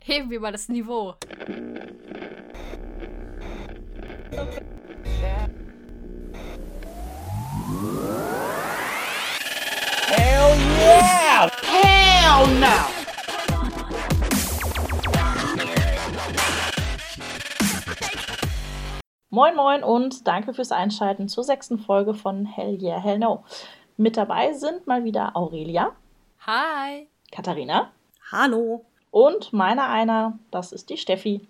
Heben wir mal das Niveau. Hell yeah! Hell no! Moin Moin und danke fürs Einschalten zur sechsten Folge von Hell Yeah, Hell No. Mit dabei sind mal wieder Aurelia. Hi. Katharina. Hallo. Und meiner einer, das ist die Steffi.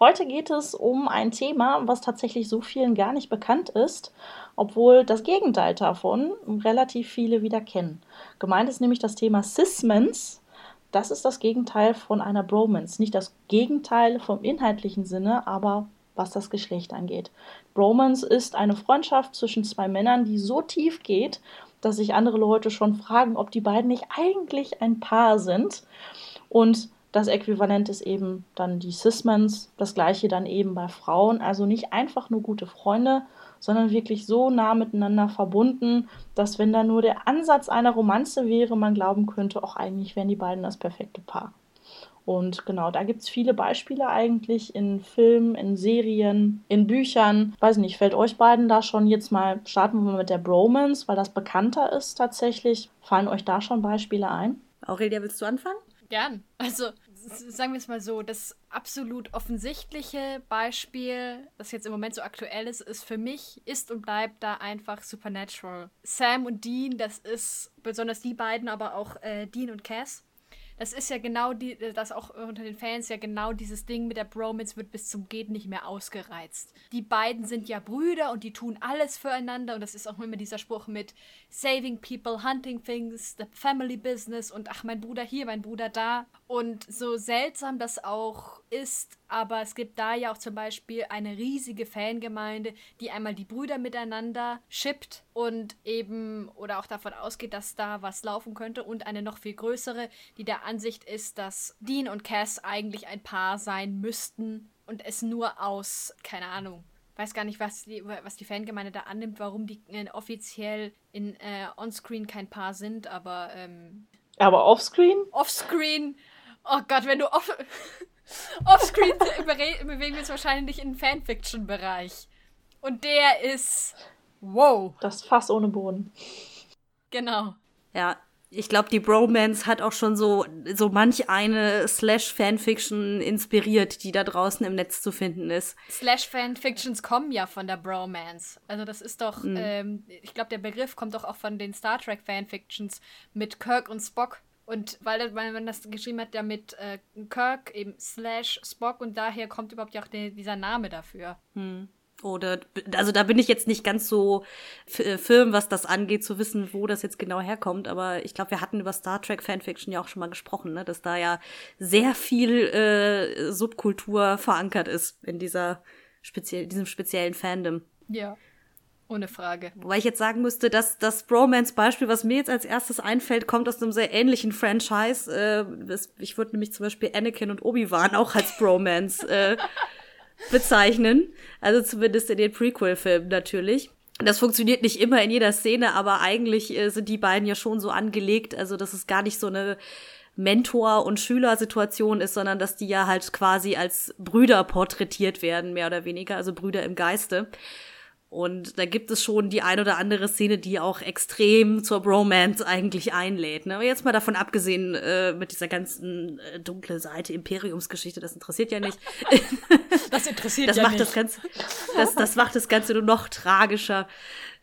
Heute geht es um ein Thema, was tatsächlich so vielen gar nicht bekannt ist, obwohl das Gegenteil davon relativ viele wieder kennen. Gemeint ist nämlich das Thema Sismens. Das ist das Gegenteil von einer Bromance. Nicht das Gegenteil vom inhaltlichen Sinne, aber was das Geschlecht angeht. Bromance ist eine Freundschaft zwischen zwei Männern, die so tief geht, dass sich andere Leute schon fragen, ob die beiden nicht eigentlich ein Paar sind. Und das Äquivalent ist eben dann die Cismans, das gleiche dann eben bei Frauen. Also nicht einfach nur gute Freunde, sondern wirklich so nah miteinander verbunden, dass wenn da nur der Ansatz einer Romanze wäre, man glauben könnte, auch eigentlich wären die beiden das perfekte Paar. Und genau, da gibt es viele Beispiele eigentlich in Filmen, in Serien, in Büchern. Weiß nicht, fällt euch beiden da schon jetzt mal, starten wir mal mit der Bromance, weil das bekannter ist tatsächlich. Fallen euch da schon Beispiele ein? Aurelia, willst du anfangen? Gern. Also, sagen wir es mal so, das absolut offensichtliche Beispiel, das jetzt im Moment so aktuell ist, ist für mich, ist und bleibt da einfach Supernatural. Sam und Dean, das ist besonders die beiden, aber auch äh, Dean und Cass das ist ja genau die, das auch unter den Fans ja genau dieses Ding mit der Bromance wird bis zum geht nicht mehr ausgereizt. Die beiden sind ja Brüder und die tun alles füreinander und das ist auch immer dieser Spruch mit saving people, hunting things, the family business und ach mein Bruder hier, mein Bruder da und so seltsam das auch ist, aber es gibt da ja auch zum Beispiel eine riesige Fangemeinde, die einmal die Brüder miteinander shippt und eben oder auch davon ausgeht, dass da was laufen könnte und eine noch viel größere, die der Ansicht ist, dass Dean und Cass eigentlich ein Paar sein müssten und es nur aus, keine Ahnung, weiß gar nicht, was die, was die Fangemeinde da annimmt, warum die äh, offiziell in äh, Onscreen kein Paar sind, aber ähm, aber offscreen? Offscreen. Oh Gott, wenn du off Offscreen bewegen wir uns wahrscheinlich in den Fanfiction-Bereich. Und der ist. Wow. Das Fass ohne Boden. Genau. Ja, ich glaube, die Bromance hat auch schon so, so manch eine Slash-Fanfiction inspiriert, die da draußen im Netz zu finden ist. Slash-Fanfictions kommen ja von der Bromance. Also das ist doch, mhm. ähm, ich glaube, der Begriff kommt doch auch von den Star Trek-Fanfictions mit Kirk und Spock. Und weil man das geschrieben hat, ja mit äh, Kirk eben slash Spock und daher kommt überhaupt ja auch der, dieser Name dafür. Hm. Oder, also da bin ich jetzt nicht ganz so äh, firm, was das angeht, zu wissen, wo das jetzt genau herkommt. Aber ich glaube, wir hatten über Star Trek Fanfiction ja auch schon mal gesprochen, ne? dass da ja sehr viel äh, Subkultur verankert ist in dieser speziell, diesem speziellen Fandom. Ja. Ohne Frage. Wobei ich jetzt sagen müsste, dass das Bromance-Beispiel, was mir jetzt als erstes einfällt, kommt aus einem sehr ähnlichen Franchise. Äh, ich würde nämlich zum Beispiel Anakin und Obi-Wan auch als Bromance äh, bezeichnen. Also zumindest in den Prequel-Filmen natürlich. Das funktioniert nicht immer in jeder Szene, aber eigentlich äh, sind die beiden ja schon so angelegt, also dass es gar nicht so eine Mentor- und Schülersituation ist, sondern dass die ja halt quasi als Brüder porträtiert werden, mehr oder weniger, also Brüder im Geiste. Und da gibt es schon die ein oder andere Szene, die auch extrem zur Bromance eigentlich einlädt. Ne? Aber jetzt mal davon abgesehen, äh, mit dieser ganzen äh, dunkle Seite Imperiumsgeschichte, das interessiert ja nicht. Das interessiert das ja macht nicht. Das, Ganze, das, das macht das Ganze nur noch tragischer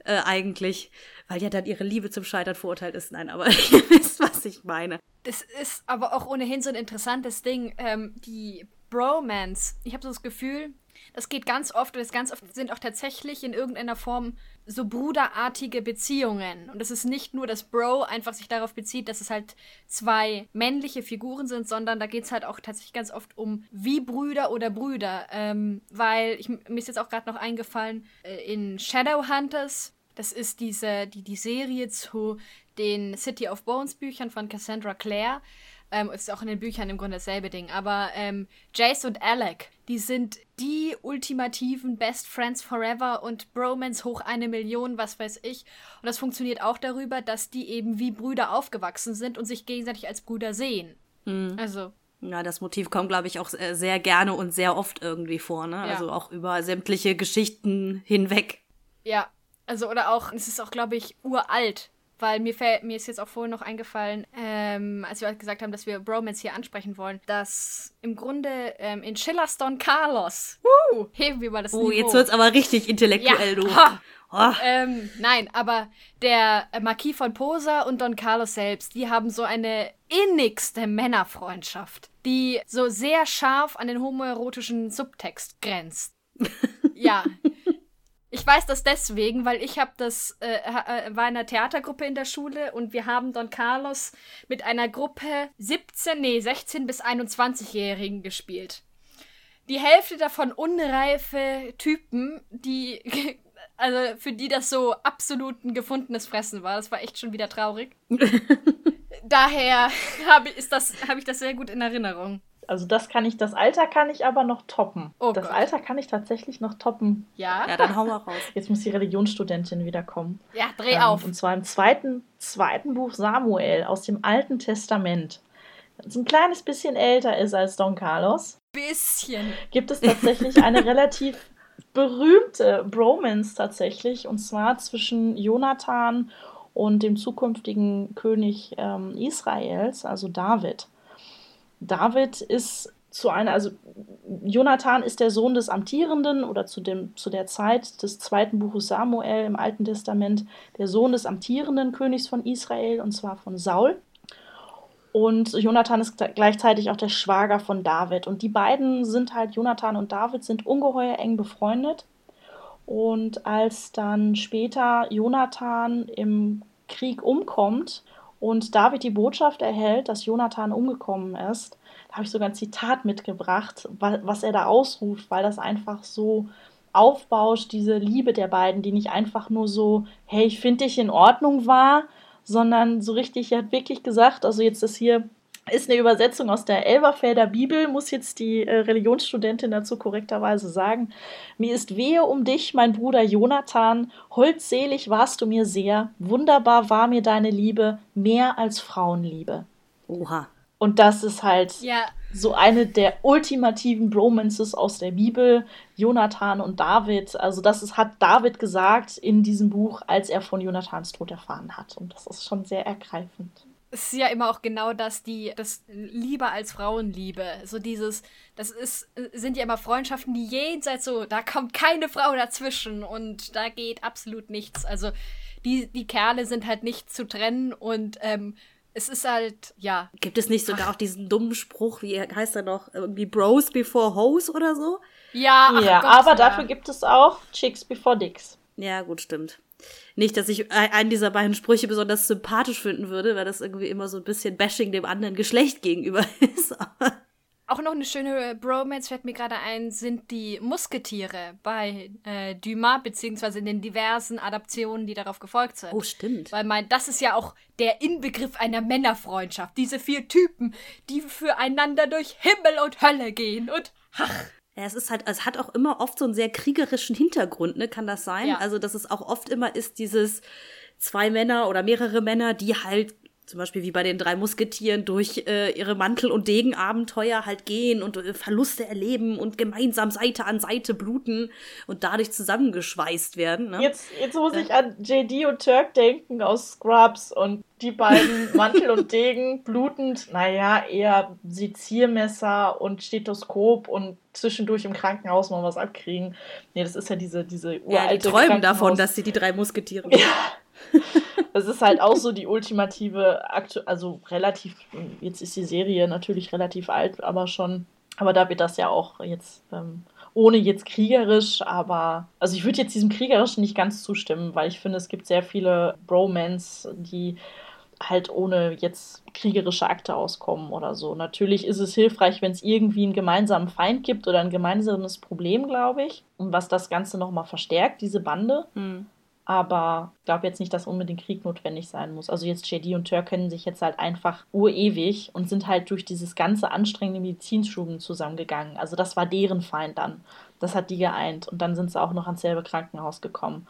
äh, eigentlich, weil ja dann ihre Liebe zum Scheitern verurteilt ist. Nein, aber ihr wisst, was ich meine. Das ist aber auch ohnehin so ein interessantes Ding. Ähm, die Bromance. Ich habe so das Gefühl, das geht ganz oft und es ganz oft sind auch tatsächlich in irgendeiner Form so bruderartige Beziehungen. Und es ist nicht nur, dass Bro einfach sich darauf bezieht, dass es halt zwei männliche Figuren sind, sondern da geht es halt auch tatsächlich ganz oft um wie Brüder oder Brüder. Ähm, weil ich, mir ist jetzt auch gerade noch eingefallen, äh, in Shadowhunters, das ist diese, die, die Serie zu den City of Bones Büchern von Cassandra Clare. Ähm, ist auch in den Büchern im Grunde dasselbe Ding. Aber ähm, Jace und Alec, die sind die ultimativen Best Friends Forever und Bromance hoch eine Million, was weiß ich. Und das funktioniert auch darüber, dass die eben wie Brüder aufgewachsen sind und sich gegenseitig als Brüder sehen. Mhm. Also, Ja, das Motiv kommt, glaube ich, auch sehr gerne und sehr oft irgendwie vor, ne? Ja. Also auch über sämtliche Geschichten hinweg. Ja, also oder auch, es ist auch, glaube ich, uralt. Weil mir, mir ist jetzt auch vorhin noch eingefallen, ähm, als wir gesagt haben, dass wir Bromance hier ansprechen wollen, dass im Grunde ähm, in Schillers Don Carlos, uh, heben wir mal das Oh, Niveau. jetzt wird's aber richtig intellektuell, ja. du. Ha. Oh. Ähm, nein, aber der äh, Marquis von Posa und Don Carlos selbst, die haben so eine innigste Männerfreundschaft, die so sehr scharf an den homoerotischen Subtext grenzt. ja. Ich weiß das deswegen, weil ich habe das äh, äh, war in einer Theatergruppe in der Schule und wir haben Don Carlos mit einer Gruppe 17, nee, 16 bis 21-Jährigen gespielt. Die Hälfte davon unreife Typen, die also für die das so absolut ein gefundenes Fressen war. Das war echt schon wieder traurig. Daher habe ich, hab ich das sehr gut in Erinnerung. Also das kann ich, das Alter kann ich aber noch toppen. Oh das Gott. Alter kann ich tatsächlich noch toppen. Ja? Ja, dann hau mal raus. Jetzt muss die Religionsstudentin wieder kommen. Ja, dreh ähm, auf. Und zwar im zweiten, zweiten Buch Samuel aus dem Alten Testament. Das ein kleines bisschen älter ist als Don Carlos. Bisschen. Gibt es tatsächlich eine relativ berühmte Bromance tatsächlich. Und zwar zwischen Jonathan und dem zukünftigen König ähm, Israels, also David. David ist zu einer, also Jonathan ist der Sohn des Amtierenden oder zu, dem, zu der Zeit des zweiten Buches Samuel im Alten Testament der Sohn des amtierenden Königs von Israel und zwar von Saul. Und Jonathan ist gleichzeitig auch der Schwager von David. Und die beiden sind halt, Jonathan und David sind ungeheuer eng befreundet. Und als dann später Jonathan im Krieg umkommt und David die Botschaft erhält, dass Jonathan umgekommen ist, da habe ich sogar ein Zitat mitgebracht, was er da ausruft, weil das einfach so aufbauscht, diese Liebe der beiden, die nicht einfach nur so, hey, ich finde dich in Ordnung war, sondern so richtig, er hat wirklich gesagt, also jetzt ist hier ist eine Übersetzung aus der Elberfelder Bibel, muss jetzt die äh, Religionsstudentin dazu korrekterweise sagen. Mir ist wehe um dich, mein Bruder Jonathan, holdselig warst du mir sehr, wunderbar war mir deine Liebe, mehr als Frauenliebe. Oha. Und das ist halt ja. so eine der ultimativen Bromances aus der Bibel, Jonathan und David. Also das ist, hat David gesagt in diesem Buch, als er von Jonathans Tod erfahren hat. Und das ist schon sehr ergreifend. Es ist ja immer auch genau das, die, das Liebe als Frauenliebe. So dieses, das ist, sind ja immer Freundschaften, die jenseits so, da kommt keine Frau dazwischen und da geht absolut nichts. Also die, die Kerle sind halt nicht zu trennen und ähm, es ist halt, ja. Gibt es nicht sogar ach. auch diesen dummen Spruch, wie heißt er noch, irgendwie Bros before Hoes oder so? Ja, ach ja Gott, aber ja. dafür gibt es auch Chicks before Dicks. Ja, gut, stimmt. Nicht, dass ich einen dieser beiden Sprüche besonders sympathisch finden würde, weil das irgendwie immer so ein bisschen Bashing dem anderen Geschlecht gegenüber ist. Auch noch eine schöne Bromance fällt mir gerade ein, sind die Musketiere bei äh, Dumas, beziehungsweise in den diversen Adaptionen, die darauf gefolgt sind. Oh, stimmt. Weil mein, das ist ja auch der Inbegriff einer Männerfreundschaft. Diese vier Typen, die füreinander durch Himmel und Hölle gehen und ach. Ja, es ist halt, es hat auch immer oft so einen sehr kriegerischen Hintergrund, ne? Kann das sein? Ja. Also, dass es auch oft immer ist, dieses zwei Männer oder mehrere Männer, die halt zum Beispiel wie bei den drei Musketieren durch äh, ihre Mantel- und Degenabenteuer halt gehen und äh, Verluste erleben und gemeinsam Seite an Seite bluten und dadurch zusammengeschweißt werden. Ne? Jetzt, jetzt muss ich an JD und Turk denken aus Scrubs und die beiden Mantel und Degen blutend, naja, eher Seziermesser und Stethoskop und zwischendurch im Krankenhaus mal was abkriegen. Nee, das ist ja diese, diese uralte Ja, die träumen davon, dass sie die drei Musketiere ja. Das ist halt auch so die ultimative, also relativ, jetzt ist die Serie natürlich relativ alt, aber schon, aber da wird das ja auch jetzt, ähm, ohne jetzt kriegerisch, aber, also ich würde jetzt diesem kriegerischen nicht ganz zustimmen, weil ich finde, es gibt sehr viele Bromance, die halt ohne jetzt kriegerische Akte auskommen oder so. Natürlich ist es hilfreich, wenn es irgendwie einen gemeinsamen Feind gibt oder ein gemeinsames Problem, glaube ich, und was das Ganze nochmal verstärkt, diese Bande. Hm. Aber ich glaube jetzt nicht, dass unbedingt Krieg notwendig sein muss. Also jetzt JD und Turk kennen sich jetzt halt einfach urewig und sind halt durch dieses ganze anstrengende Medizinstudium zusammengegangen. Also das war deren Feind dann. Das hat die geeint. Und dann sind sie auch noch ans selbe Krankenhaus gekommen.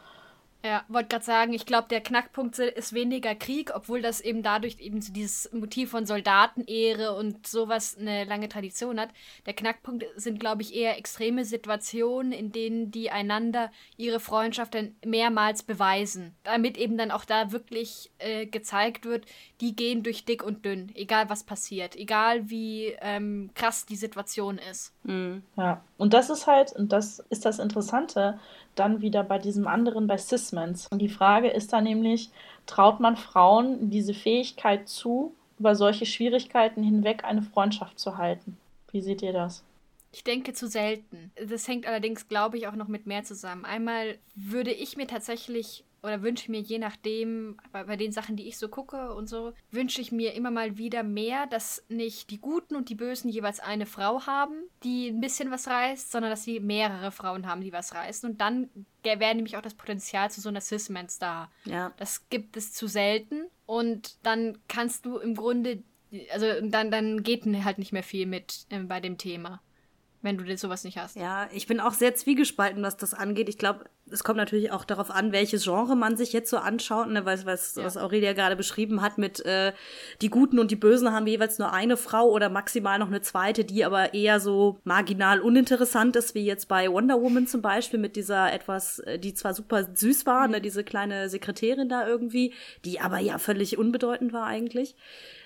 Ja, wollte gerade sagen, ich glaube, der Knackpunkt ist weniger Krieg, obwohl das eben dadurch eben so dieses Motiv von Soldatenehre und sowas eine lange Tradition hat. Der Knackpunkt sind, glaube ich, eher extreme Situationen, in denen die einander ihre Freundschaft dann mehrmals beweisen. Damit eben dann auch da wirklich äh, gezeigt wird, die gehen durch dick und dünn, egal was passiert, egal wie ähm, krass die Situation ist. Mhm. Ja, und das ist halt, und das ist das Interessante, dann wieder bei diesem anderen, bei Sismans. Und die Frage ist dann nämlich, traut man Frauen diese Fähigkeit zu, über solche Schwierigkeiten hinweg eine Freundschaft zu halten? Wie seht ihr das? Ich denke zu selten. Das hängt allerdings, glaube ich, auch noch mit mehr zusammen. Einmal würde ich mir tatsächlich oder wünsche mir je nachdem, bei, bei, den Sachen, die ich so gucke und so, wünsche ich mir immer mal wieder mehr, dass nicht die Guten und die Bösen jeweils eine Frau haben, die ein bisschen was reißt, sondern dass sie mehrere Frauen haben, die was reißen. Und dann wäre nämlich auch das Potenzial zu so einer Cis-Mans da. Ja. Das gibt es zu selten. Und dann kannst du im Grunde, also dann, dann geht halt nicht mehr viel mit äh, bei dem Thema wenn du sowas nicht hast. Ja, ich bin auch sehr zwiegespalten, was das angeht. Ich glaube, es kommt natürlich auch darauf an, welches Genre man sich jetzt so anschaut, ne, was, was, ja. was Aurelia gerade beschrieben hat, mit äh, die Guten und die Bösen haben jeweils nur eine Frau oder maximal noch eine zweite, die aber eher so marginal uninteressant ist, wie jetzt bei Wonder Woman zum Beispiel, mit dieser etwas, äh, die zwar super süß war, mhm. ne, diese kleine Sekretärin da irgendwie, die aber ja völlig unbedeutend war eigentlich.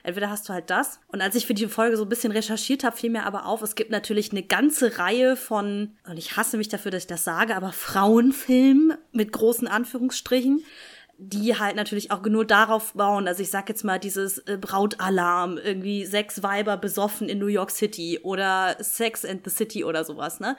Entweder hast du halt das. Und als ich für die Folge so ein bisschen recherchiert habe, fiel mir aber auf, es gibt natürlich eine ganze Reihe von, und ich hasse mich dafür, dass ich das sage, aber Frauenfilmen mit großen Anführungsstrichen die halt natürlich auch nur darauf bauen, also ich sag jetzt mal dieses äh, Brautalarm, irgendwie sechs Weiber besoffen in New York City oder Sex and the City oder sowas, ne?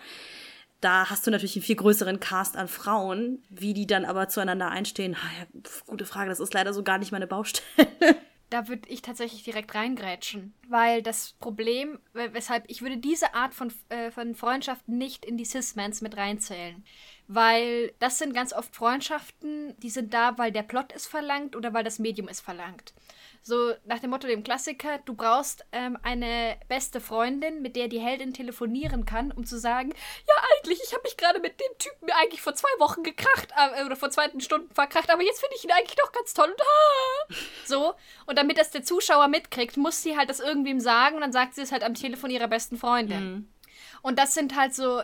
Da hast du natürlich einen viel größeren Cast an Frauen, wie die dann aber zueinander einstehen. Ha, ja, gute Frage, das ist leider so gar nicht meine Baustelle da würde ich tatsächlich direkt reingrätschen. Weil das Problem, weshalb ich würde diese Art von, äh, von Freundschaft nicht in die Cis-Mans mit reinzählen. Weil das sind ganz oft Freundschaften, die sind da, weil der Plot es verlangt oder weil das Medium es verlangt. So nach dem Motto dem Klassiker, du brauchst ähm, eine beste Freundin, mit der die Heldin telefonieren kann, um zu sagen, ja eigentlich, ich habe mich gerade mit dem Typen eigentlich vor zwei Wochen gekracht äh, oder vor zwei Stunden verkracht, aber jetzt finde ich ihn eigentlich doch ganz toll und ah! so. Und damit das der Zuschauer mitkriegt, muss sie halt das irgendwem sagen und dann sagt sie es halt am Telefon ihrer besten Freundin. Mhm. Und das sind halt so,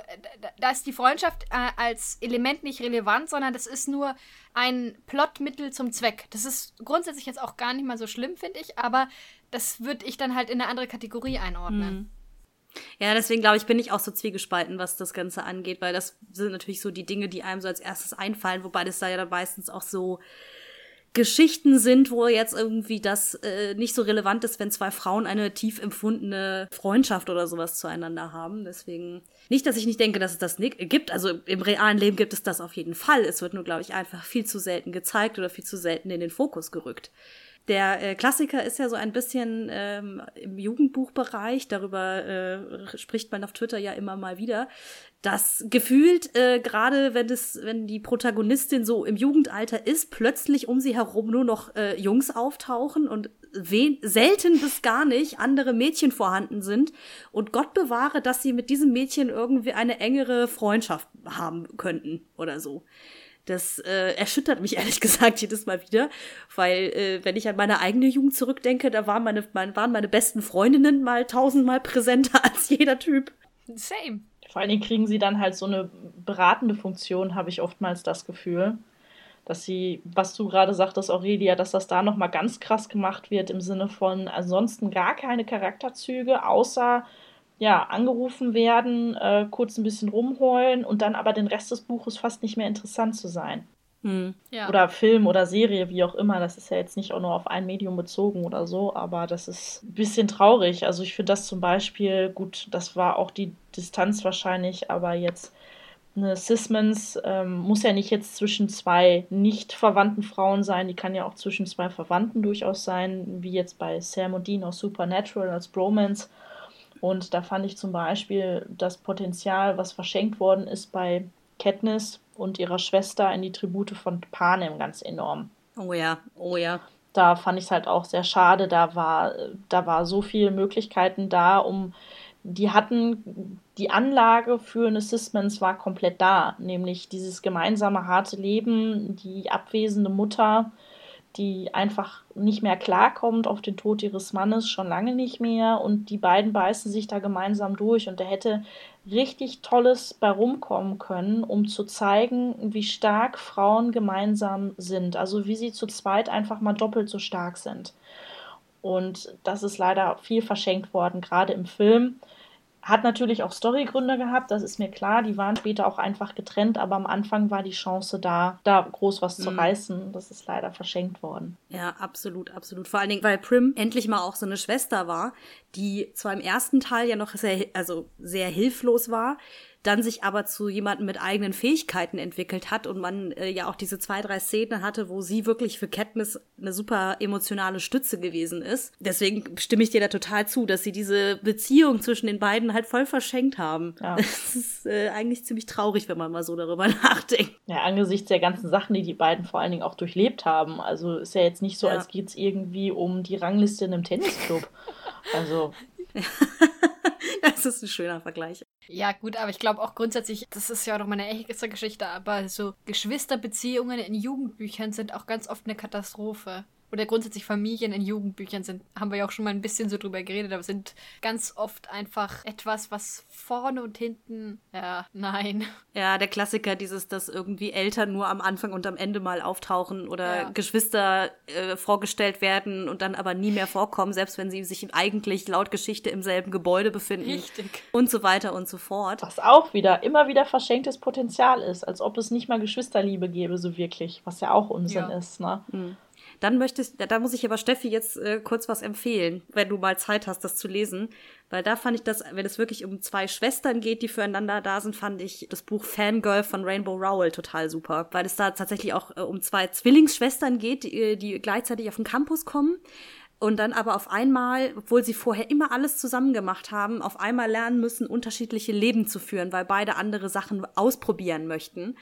da ist die Freundschaft äh, als Element nicht relevant, sondern das ist nur ein Plotmittel zum Zweck. Das ist grundsätzlich jetzt auch gar nicht mal so schlimm, finde ich, aber das würde ich dann halt in eine andere Kategorie einordnen. Mhm. Ja, deswegen glaube ich, bin ich auch so zwiegespalten, was das Ganze angeht, weil das sind natürlich so die Dinge, die einem so als erstes einfallen, wobei das da ja dann meistens auch so Geschichten sind, wo jetzt irgendwie das äh, nicht so relevant ist, wenn zwei Frauen eine tief empfundene Freundschaft oder sowas zueinander haben. Deswegen nicht, dass ich nicht denke, dass es das nicht gibt. Also im realen Leben gibt es das auf jeden Fall. Es wird nur, glaube ich, einfach viel zu selten gezeigt oder viel zu selten in den Fokus gerückt. Der äh, Klassiker ist ja so ein bisschen ähm, im Jugendbuchbereich, darüber äh, spricht man auf Twitter ja immer mal wieder, dass gefühlt, äh, gerade wenn es, wenn die Protagonistin so im Jugendalter ist, plötzlich um sie herum nur noch äh, Jungs auftauchen und wen selten bis gar nicht andere Mädchen vorhanden sind. Und Gott bewahre, dass sie mit diesem Mädchen irgendwie eine engere Freundschaft haben könnten oder so. Das äh, erschüttert mich ehrlich gesagt jedes Mal wieder, weil äh, wenn ich an meine eigene Jugend zurückdenke, da waren meine, mein, waren meine besten Freundinnen mal tausendmal präsenter als jeder Typ. Same. Vor allen Dingen kriegen sie dann halt so eine beratende Funktion, habe ich oftmals das Gefühl. Dass sie, was du gerade sagtest, Aurelia, dass das da nochmal ganz krass gemacht wird im Sinne von ansonsten gar keine Charakterzüge, außer ja, angerufen werden, äh, kurz ein bisschen rumheulen und dann aber den Rest des Buches fast nicht mehr interessant zu sein. Hm. Ja. Oder Film oder Serie, wie auch immer. Das ist ja jetzt nicht auch nur auf ein Medium bezogen oder so, aber das ist ein bisschen traurig. Also ich finde das zum Beispiel, gut, das war auch die Distanz wahrscheinlich, aber jetzt eine Sismans ähm, muss ja nicht jetzt zwischen zwei nicht verwandten Frauen sein, die kann ja auch zwischen zwei Verwandten durchaus sein, wie jetzt bei Sam und Dean aus Supernatural als Bromance. Und da fand ich zum Beispiel das Potenzial, was verschenkt worden ist bei Katniss und ihrer Schwester in die Tribute von Panem ganz enorm. Oh ja, oh ja. Da fand ich es halt auch sehr schade. Da war, da war so viele Möglichkeiten da, um die hatten die Anlage für eine Cis-Mens war komplett da, nämlich dieses gemeinsame harte Leben, die abwesende Mutter, die einfach nicht mehr klarkommt auf den Tod ihres Mannes, schon lange nicht mehr. Und die beiden beißen sich da gemeinsam durch. Und da hätte richtig Tolles bei rumkommen können, um zu zeigen, wie stark Frauen gemeinsam sind. Also wie sie zu zweit einfach mal doppelt so stark sind. Und das ist leider viel verschenkt worden, gerade im Film. Hat natürlich auch Storygründe gehabt, das ist mir klar. Die waren später auch einfach getrennt, aber am Anfang war die Chance da, da groß was zu mhm. reißen. Das ist leider verschenkt worden. Ja, absolut, absolut. Vor allen Dingen, weil Prim endlich mal auch so eine Schwester war, die zwar im ersten Teil ja noch sehr, also sehr hilflos war, dann sich aber zu jemandem mit eigenen Fähigkeiten entwickelt hat und man äh, ja auch diese zwei, drei Szenen hatte, wo sie wirklich für Katniss eine super emotionale Stütze gewesen ist. Deswegen stimme ich dir da total zu, dass sie diese Beziehung zwischen den beiden halt voll verschenkt haben. Ja. Das ist äh, eigentlich ziemlich traurig, wenn man mal so darüber nachdenkt. Ja, angesichts der ganzen Sachen, die die beiden vor allen Dingen auch durchlebt haben. Also ist ja jetzt nicht so, ja. als geht es irgendwie um die Rangliste in einem Tennisclub. Also. das ist ein schöner Vergleich. Ja, gut, aber ich glaube auch grundsätzlich, das ist ja auch noch meine extra Geschichte, aber so Geschwisterbeziehungen in Jugendbüchern sind auch ganz oft eine Katastrophe oder grundsätzlich Familien in Jugendbüchern sind, haben wir ja auch schon mal ein bisschen so drüber geredet, aber sind ganz oft einfach etwas, was vorne und hinten, ja, nein. Ja, der Klassiker, dieses, dass irgendwie Eltern nur am Anfang und am Ende mal auftauchen oder ja. Geschwister äh, vorgestellt werden und dann aber nie mehr vorkommen, selbst wenn sie sich eigentlich laut Geschichte im selben Gebäude befinden. Richtig. Und so weiter und so fort. Was auch wieder, immer wieder verschenktes Potenzial ist, als ob es nicht mal Geschwisterliebe gäbe, so wirklich, was ja auch Unsinn ja. ist, ne? Mhm. Dann möchtest, da muss ich aber Steffi jetzt äh, kurz was empfehlen, wenn du mal Zeit hast, das zu lesen. Weil da fand ich das, wenn es wirklich um zwei Schwestern geht, die füreinander da sind, fand ich das Buch Fangirl von Rainbow Rowell total super. Weil es da tatsächlich auch äh, um zwei Zwillingsschwestern geht, die, die gleichzeitig auf den Campus kommen und dann aber auf einmal, obwohl sie vorher immer alles zusammen gemacht haben, auf einmal lernen müssen, unterschiedliche Leben zu führen, weil beide andere Sachen ausprobieren möchten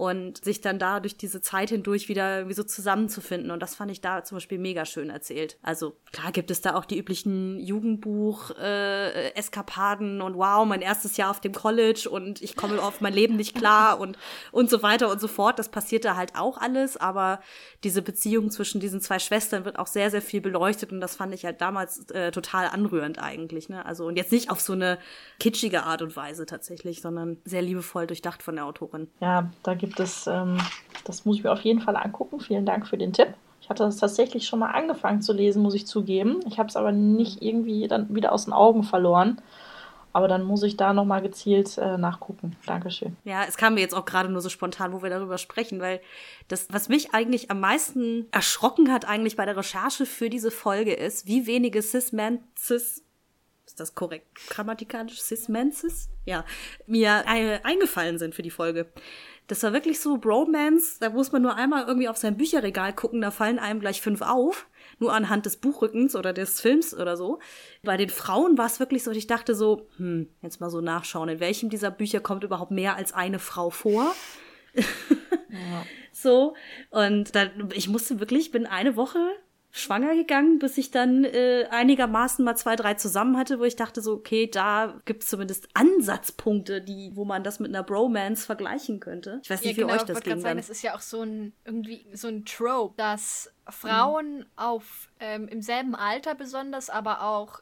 und sich dann da durch diese Zeit hindurch wieder irgendwie so zusammenzufinden. Und das fand ich da zum Beispiel mega schön erzählt. Also klar gibt es da auch die üblichen Jugendbuch-Eskapaden äh, und wow, mein erstes Jahr auf dem College und ich komme auf mein Leben nicht klar und, und so weiter und so fort. Das passiert da halt auch alles, aber diese Beziehung zwischen diesen zwei Schwestern wird auch sehr, sehr viel beleuchtet und das fand ich halt damals äh, total anrührend eigentlich. Ne? Also und jetzt nicht auf so eine kitschige Art und Weise tatsächlich, sondern sehr liebevoll durchdacht von der Autorin. Ja, da gibt es, ähm, das muss ich mir auf jeden Fall angucken. Vielen Dank für den Tipp. Ich hatte das tatsächlich schon mal angefangen zu lesen, muss ich zugeben. Ich habe es aber nicht irgendwie dann wieder aus den Augen verloren. Aber dann muss ich da nochmal gezielt äh, nachgucken. Dankeschön. Ja, es kam mir jetzt auch gerade nur so spontan, wo wir darüber sprechen, weil das, was mich eigentlich am meisten erschrocken hat, eigentlich bei der Recherche für diese Folge ist, wie wenige Cis-Men, Cis, ist das korrekt grammatikalisch, Cis-Menses? Ja, mir äh, eingefallen sind für die Folge. Das war wirklich so Bromance, da muss man nur einmal irgendwie auf sein Bücherregal gucken, da fallen einem gleich fünf auf, nur anhand des Buchrückens oder des Films oder so. Bei den Frauen war es wirklich so, ich dachte so, hm, jetzt mal so nachschauen, in welchem dieser Bücher kommt überhaupt mehr als eine Frau vor? Ja. so, und dann, ich musste wirklich, bin eine Woche schwanger gegangen, bis ich dann äh, einigermaßen mal zwei, drei zusammen hatte, wo ich dachte so, okay, da gibt's zumindest Ansatzpunkte, die, wo man das mit einer Bromance vergleichen könnte. Ich weiß nicht, ja, wie genau, euch das ging. Sagen, es ist ja auch so ein irgendwie so ein Trope, dass Frauen mhm. auf ähm, im selben Alter besonders, aber auch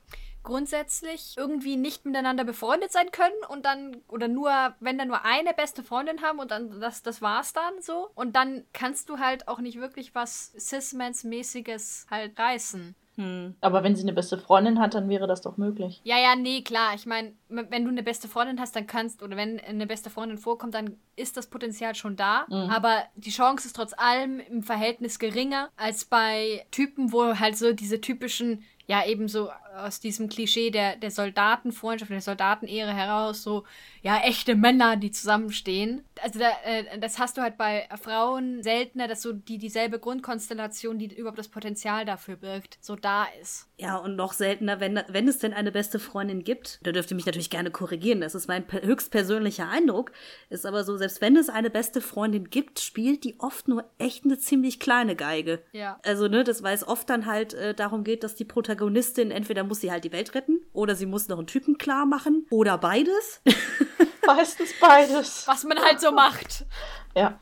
grundsätzlich irgendwie nicht miteinander befreundet sein können und dann, oder nur, wenn dann nur eine beste Freundin haben und dann, das, das war's dann so. Und dann kannst du halt auch nicht wirklich was Cis-Mans-mäßiges halt reißen. Hm. Aber wenn sie eine beste Freundin hat, dann wäre das doch möglich. Ja, ja, nee, klar. Ich meine, wenn du eine beste Freundin hast, dann kannst, oder wenn eine beste Freundin vorkommt, dann ist das Potenzial schon da. Mhm. Aber die Chance ist trotz allem im Verhältnis geringer als bei Typen, wo halt so diese typischen ja eben so aus diesem Klischee der, der Soldatenfreundschaft, der Soldatenehre heraus, so, ja, echte Männer, die zusammenstehen. Also da, äh, das hast du halt bei Frauen seltener, dass so die dieselbe Grundkonstellation, die überhaupt das Potenzial dafür birgt, so da ist. Ja, und noch seltener, wenn, wenn es denn eine beste Freundin gibt, da dürfte mich natürlich natürlich gerne korrigieren, das ist mein höchstpersönlicher Eindruck, ist aber so, selbst wenn es eine beste Freundin gibt, spielt die oft nur echt eine ziemlich kleine Geige. Ja. Also, ne, das, weil es oft dann halt äh, darum geht, dass die Protagonistin entweder muss sie halt die Welt retten oder sie muss noch einen Typen klar machen oder beides. Meistens beides. Was man halt so macht. Ja.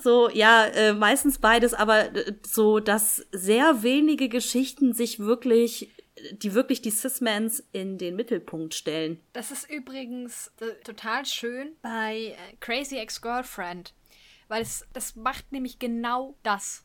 So, ja, äh, meistens beides, aber äh, so, dass sehr wenige Geschichten sich wirklich, die wirklich die Cis-Mans in den Mittelpunkt stellen. Das ist übrigens äh, total schön bei äh, Crazy Ex-Girlfriend, weil es, das macht nämlich genau das.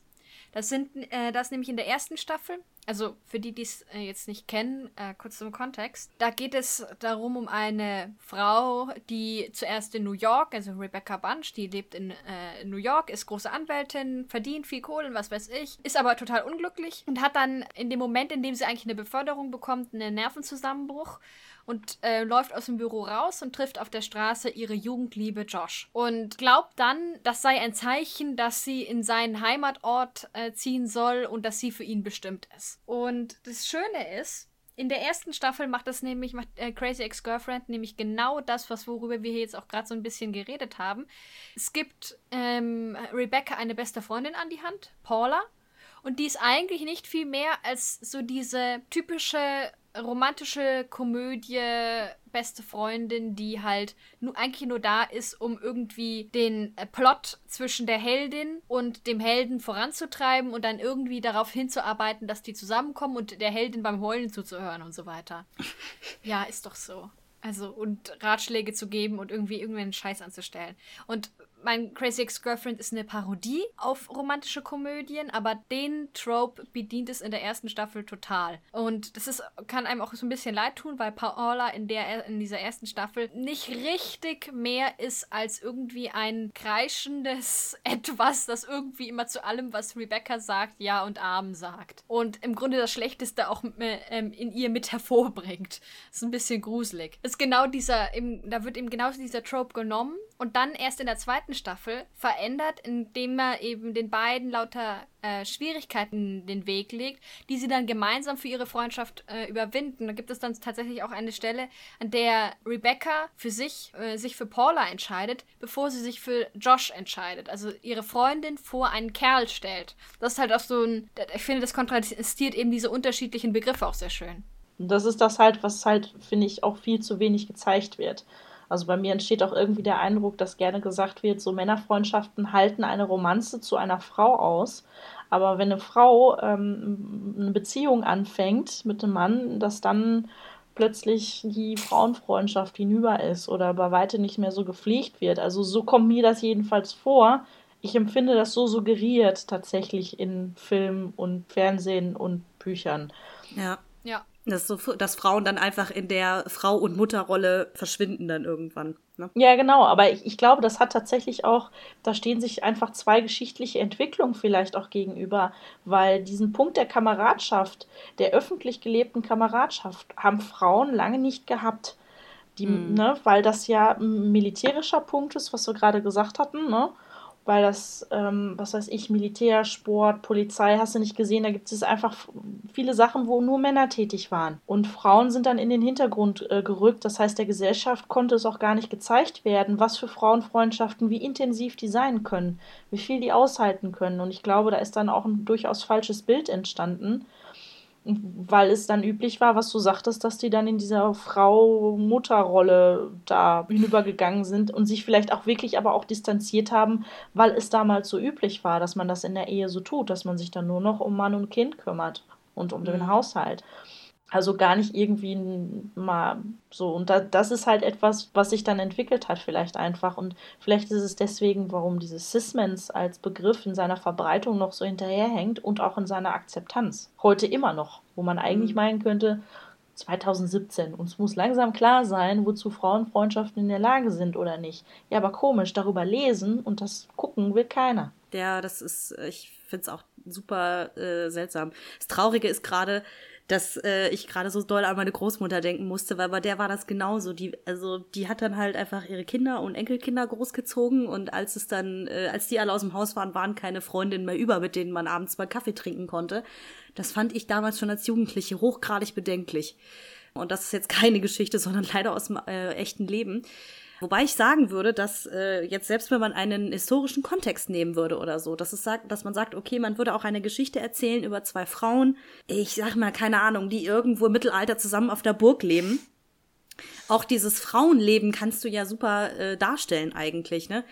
Das sind, äh, das nämlich in der ersten Staffel also für die, die es äh, jetzt nicht kennen, äh, kurz zum Kontext. Da geht es darum, um eine Frau, die zuerst in New York, also Rebecca Bunch, die lebt in äh, New York, ist große Anwältin, verdient viel Kohle, was weiß ich, ist aber total unglücklich und hat dann in dem Moment, in dem sie eigentlich eine Beförderung bekommt, einen Nervenzusammenbruch und äh, läuft aus dem Büro raus und trifft auf der Straße ihre Jugendliebe Josh. Und glaubt dann, das sei ein Zeichen, dass sie in seinen Heimatort äh, ziehen soll und dass sie für ihn bestimmt ist. Und das Schöne ist, in der ersten Staffel macht das nämlich, macht äh, Crazy Ex-Girlfriend nämlich genau das, was worüber wir hier jetzt auch gerade so ein bisschen geredet haben. Es gibt ähm, Rebecca eine beste Freundin an die Hand, Paula. Und die ist eigentlich nicht viel mehr als so diese typische romantische Komödie, beste Freundin, die halt nur, eigentlich nur da ist, um irgendwie den äh, Plot zwischen der Heldin und dem Helden voranzutreiben und dann irgendwie darauf hinzuarbeiten, dass die zusammenkommen und der Heldin beim Heulen zuzuhören und so weiter. ja, ist doch so. Also, und Ratschläge zu geben und irgendwie irgendeinen Scheiß anzustellen. Und mein Crazy Ex-Girlfriend ist eine Parodie auf romantische Komödien, aber den Trope bedient es in der ersten Staffel total. Und das ist, kann einem auch so ein bisschen leid tun, weil Paola in, der, in dieser ersten Staffel nicht richtig mehr ist als irgendwie ein kreischendes Etwas, das irgendwie immer zu allem, was Rebecca sagt, Ja und Arm sagt. Und im Grunde das Schlechteste auch ähm, in ihr mit hervorbringt. Das ist ein bisschen gruselig. Ist genau dieser, da wird eben genau dieser Trope genommen und dann erst in der zweiten Staffel verändert, indem er eben den beiden lauter äh, Schwierigkeiten den Weg legt, die sie dann gemeinsam für ihre Freundschaft äh, überwinden. Da gibt es dann tatsächlich auch eine Stelle, an der Rebecca für sich, äh, sich für Paula entscheidet, bevor sie sich für Josh entscheidet. Also ihre Freundin vor einen Kerl stellt. Das ist halt auch so ein, ich finde, das kontrastiert eben diese unterschiedlichen Begriffe auch sehr schön. Das ist das halt, was halt, finde ich, auch viel zu wenig gezeigt wird. Also bei mir entsteht auch irgendwie der Eindruck, dass gerne gesagt wird, so Männerfreundschaften halten eine Romanze zu einer Frau aus. Aber wenn eine Frau ähm, eine Beziehung anfängt mit einem Mann, dass dann plötzlich die Frauenfreundschaft hinüber ist oder bei weitem nicht mehr so gepflegt wird. Also so kommt mir das jedenfalls vor. Ich empfinde das so suggeriert tatsächlich in Film und Fernsehen und Büchern. Ja. Ja. Dass, so, dass Frauen dann einfach in der Frau- und Mutterrolle verschwinden dann irgendwann. Ne? Ja, genau, aber ich, ich glaube, das hat tatsächlich auch, da stehen sich einfach zwei geschichtliche Entwicklungen vielleicht auch gegenüber, weil diesen Punkt der Kameradschaft, der öffentlich gelebten Kameradschaft, haben Frauen lange nicht gehabt. Die, mhm. ne, weil das ja ein militärischer Punkt ist, was wir gerade gesagt hatten, ne? Weil das, ähm, was weiß ich, Militär, Sport, Polizei, hast du nicht gesehen, da gibt es einfach viele Sachen, wo nur Männer tätig waren. Und Frauen sind dann in den Hintergrund äh, gerückt. Das heißt, der Gesellschaft konnte es auch gar nicht gezeigt werden, was für Frauenfreundschaften, wie intensiv die sein können, wie viel die aushalten können. Und ich glaube, da ist dann auch ein durchaus falsches Bild entstanden weil es dann üblich war, was du sagtest, dass die dann in dieser Frau-Mutter-Rolle da hinübergegangen sind und sich vielleicht auch wirklich aber auch distanziert haben, weil es damals so üblich war, dass man das in der Ehe so tut, dass man sich dann nur noch um Mann und Kind kümmert und um mhm. den Haushalt. Also gar nicht irgendwie mal so. Und da, das ist halt etwas, was sich dann entwickelt hat, vielleicht einfach. Und vielleicht ist es deswegen, warum dieses Cis-Mens als Begriff in seiner Verbreitung noch so hinterherhängt und auch in seiner Akzeptanz. Heute immer noch, wo man eigentlich mhm. meinen könnte, 2017. Uns muss langsam klar sein, wozu Frauenfreundschaften in der Lage sind oder nicht. Ja, aber komisch, darüber lesen und das gucken will keiner. Ja, das ist, ich finde es auch super äh, seltsam. Das Traurige ist gerade, dass äh, ich gerade so doll an meine Großmutter denken musste, weil bei der war das genauso. Die, also die hat dann halt einfach ihre Kinder und Enkelkinder großgezogen und als es dann, äh, als die alle aus dem Haus waren, waren keine Freundinnen mehr über, mit denen man abends mal Kaffee trinken konnte. Das fand ich damals schon als Jugendliche hochgradig bedenklich. Und das ist jetzt keine Geschichte, sondern leider aus dem äh, echten Leben. Wobei ich sagen würde, dass äh, jetzt selbst wenn man einen historischen Kontext nehmen würde oder so, dass es sagt, dass man sagt, okay, man würde auch eine Geschichte erzählen über zwei Frauen, ich sag mal keine Ahnung, die irgendwo im Mittelalter zusammen auf der Burg leben. Auch dieses Frauenleben kannst du ja super äh, darstellen eigentlich, ne?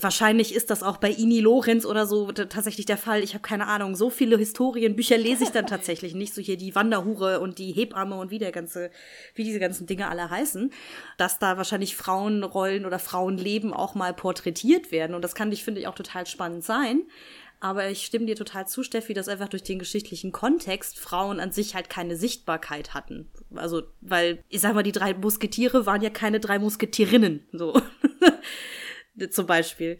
Wahrscheinlich ist das auch bei Ini Lorenz oder so tatsächlich der Fall. Ich habe keine Ahnung. So viele Historienbücher lese ich dann tatsächlich nicht. So hier die Wanderhure und die Hebamme und wie der ganze, wie diese ganzen Dinge alle heißen, dass da wahrscheinlich Frauenrollen oder Frauenleben auch mal porträtiert werden. Und das kann ich, finde ich, auch total spannend sein. Aber ich stimme dir total zu, Steffi, dass einfach durch den geschichtlichen Kontext Frauen an sich halt keine Sichtbarkeit hatten. Also, weil, ich sag mal, die drei Musketiere waren ja keine drei Musketierinnen, so. Zum Beispiel.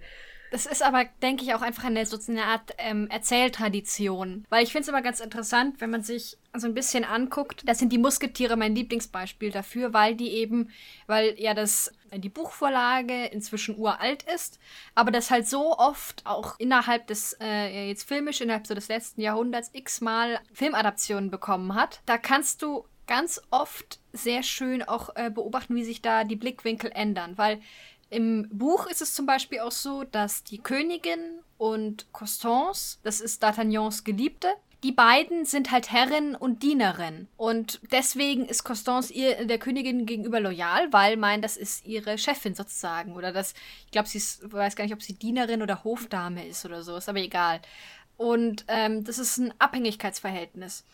Das ist aber, denke ich, auch einfach eine, so eine Art ähm, Erzähltradition. Weil ich finde es immer ganz interessant, wenn man sich so ein bisschen anguckt. Das sind die Musketiere mein Lieblingsbeispiel dafür, weil die eben, weil ja das die Buchvorlage inzwischen uralt ist, aber das halt so oft auch innerhalb des, äh, jetzt filmisch, innerhalb so des letzten Jahrhunderts x-mal Filmadaptionen bekommen hat. Da kannst du ganz oft sehr schön auch äh, beobachten, wie sich da die Blickwinkel ändern, weil im Buch ist es zum Beispiel auch so, dass die Königin und Constance, das ist D'Artagnans Geliebte, die beiden sind halt Herrin und Dienerin. Und deswegen ist Constance ihr der Königin gegenüber loyal, weil mein, das ist ihre Chefin sozusagen. Oder das, ich glaube, sie ist, weiß gar nicht, ob sie Dienerin oder Hofdame ist oder so, ist aber egal. Und ähm, das ist ein Abhängigkeitsverhältnis.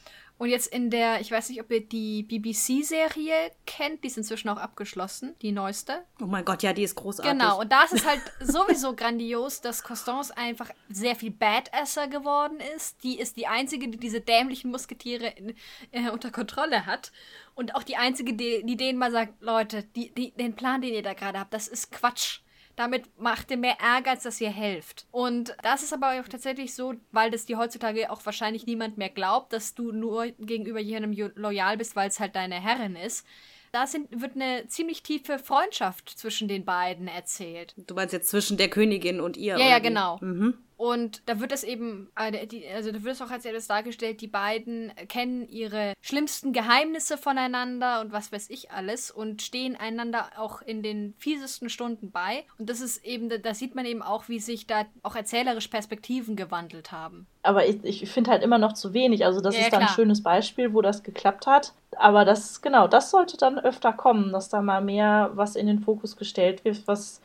Und jetzt in der, ich weiß nicht, ob ihr die BBC-Serie kennt, die ist inzwischen auch abgeschlossen, die neueste. Oh mein Gott, ja, die ist großartig. Genau, und da ist es halt sowieso grandios, dass Constance einfach sehr viel Badasser geworden ist. Die ist die einzige, die diese dämlichen Musketiere in, äh, unter Kontrolle hat. Und auch die einzige, die, die denen mal sagt, Leute, die, die, den Plan, den ihr da gerade habt, das ist Quatsch. Damit macht ihr mehr Ärger, als dass ihr helft. Und das ist aber auch tatsächlich so, weil das dir heutzutage auch wahrscheinlich niemand mehr glaubt, dass du nur gegenüber jemandem loyal bist, weil es halt deine Herrin ist. Da sind, wird eine ziemlich tiefe Freundschaft zwischen den beiden erzählt. Du meinst jetzt zwischen der Königin und ihr? Ja, ja, genau. Mhm. Und da wird es eben, äh, also da wird es auch als etwas dargestellt, die beiden kennen ihre schlimmsten Geheimnisse voneinander und was weiß ich alles und stehen einander auch in den fiesesten Stunden bei. Und das ist eben, da sieht man eben auch, wie sich da auch erzählerisch Perspektiven gewandelt haben. Aber ich, ich finde halt immer noch zu wenig. Also das ja, ist dann ein schönes Beispiel, wo das geklappt hat. Aber das, genau, das sollte dann öfter kommen, dass da mal mehr was in den Fokus gestellt wird, was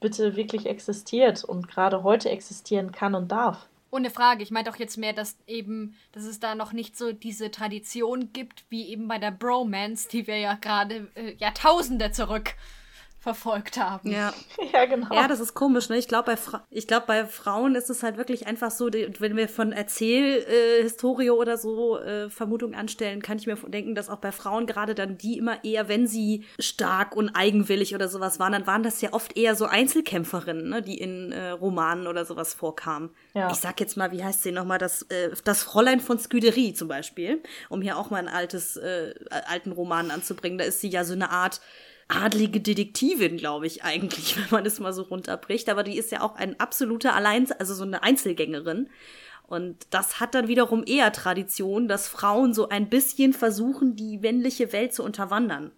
bitte wirklich existiert und gerade heute existieren kann und darf. Ohne Frage. Ich meine doch jetzt mehr, dass eben, dass es da noch nicht so diese Tradition gibt, wie eben bei der Bromance, die wir ja gerade äh, Jahrtausende zurück verfolgt haben. Ja. ja, genau. Ja, das ist komisch, ne? Ich glaube, bei, Fra glaub, bei Frauen ist es halt wirklich einfach so, wenn wir von Erzählhistorie äh, oder so äh, Vermutungen anstellen, kann ich mir denken, dass auch bei Frauen gerade dann die immer eher, wenn sie stark und eigenwillig oder sowas waren, dann waren das ja oft eher so Einzelkämpferinnen, ne? die in äh, Romanen oder sowas vorkamen. Ja. Ich sag jetzt mal, wie heißt sie nochmal, das, äh, das Fräulein von Scuderie zum Beispiel, um hier auch mal ein altes, äh, alten Roman anzubringen. Da ist sie ja so eine Art adlige Detektivin, glaube ich, eigentlich, wenn man es mal so runterbricht. Aber die ist ja auch ein absoluter Allein, also so eine Einzelgängerin. Und das hat dann wiederum eher Tradition, dass Frauen so ein bisschen versuchen, die männliche Welt zu unterwandern.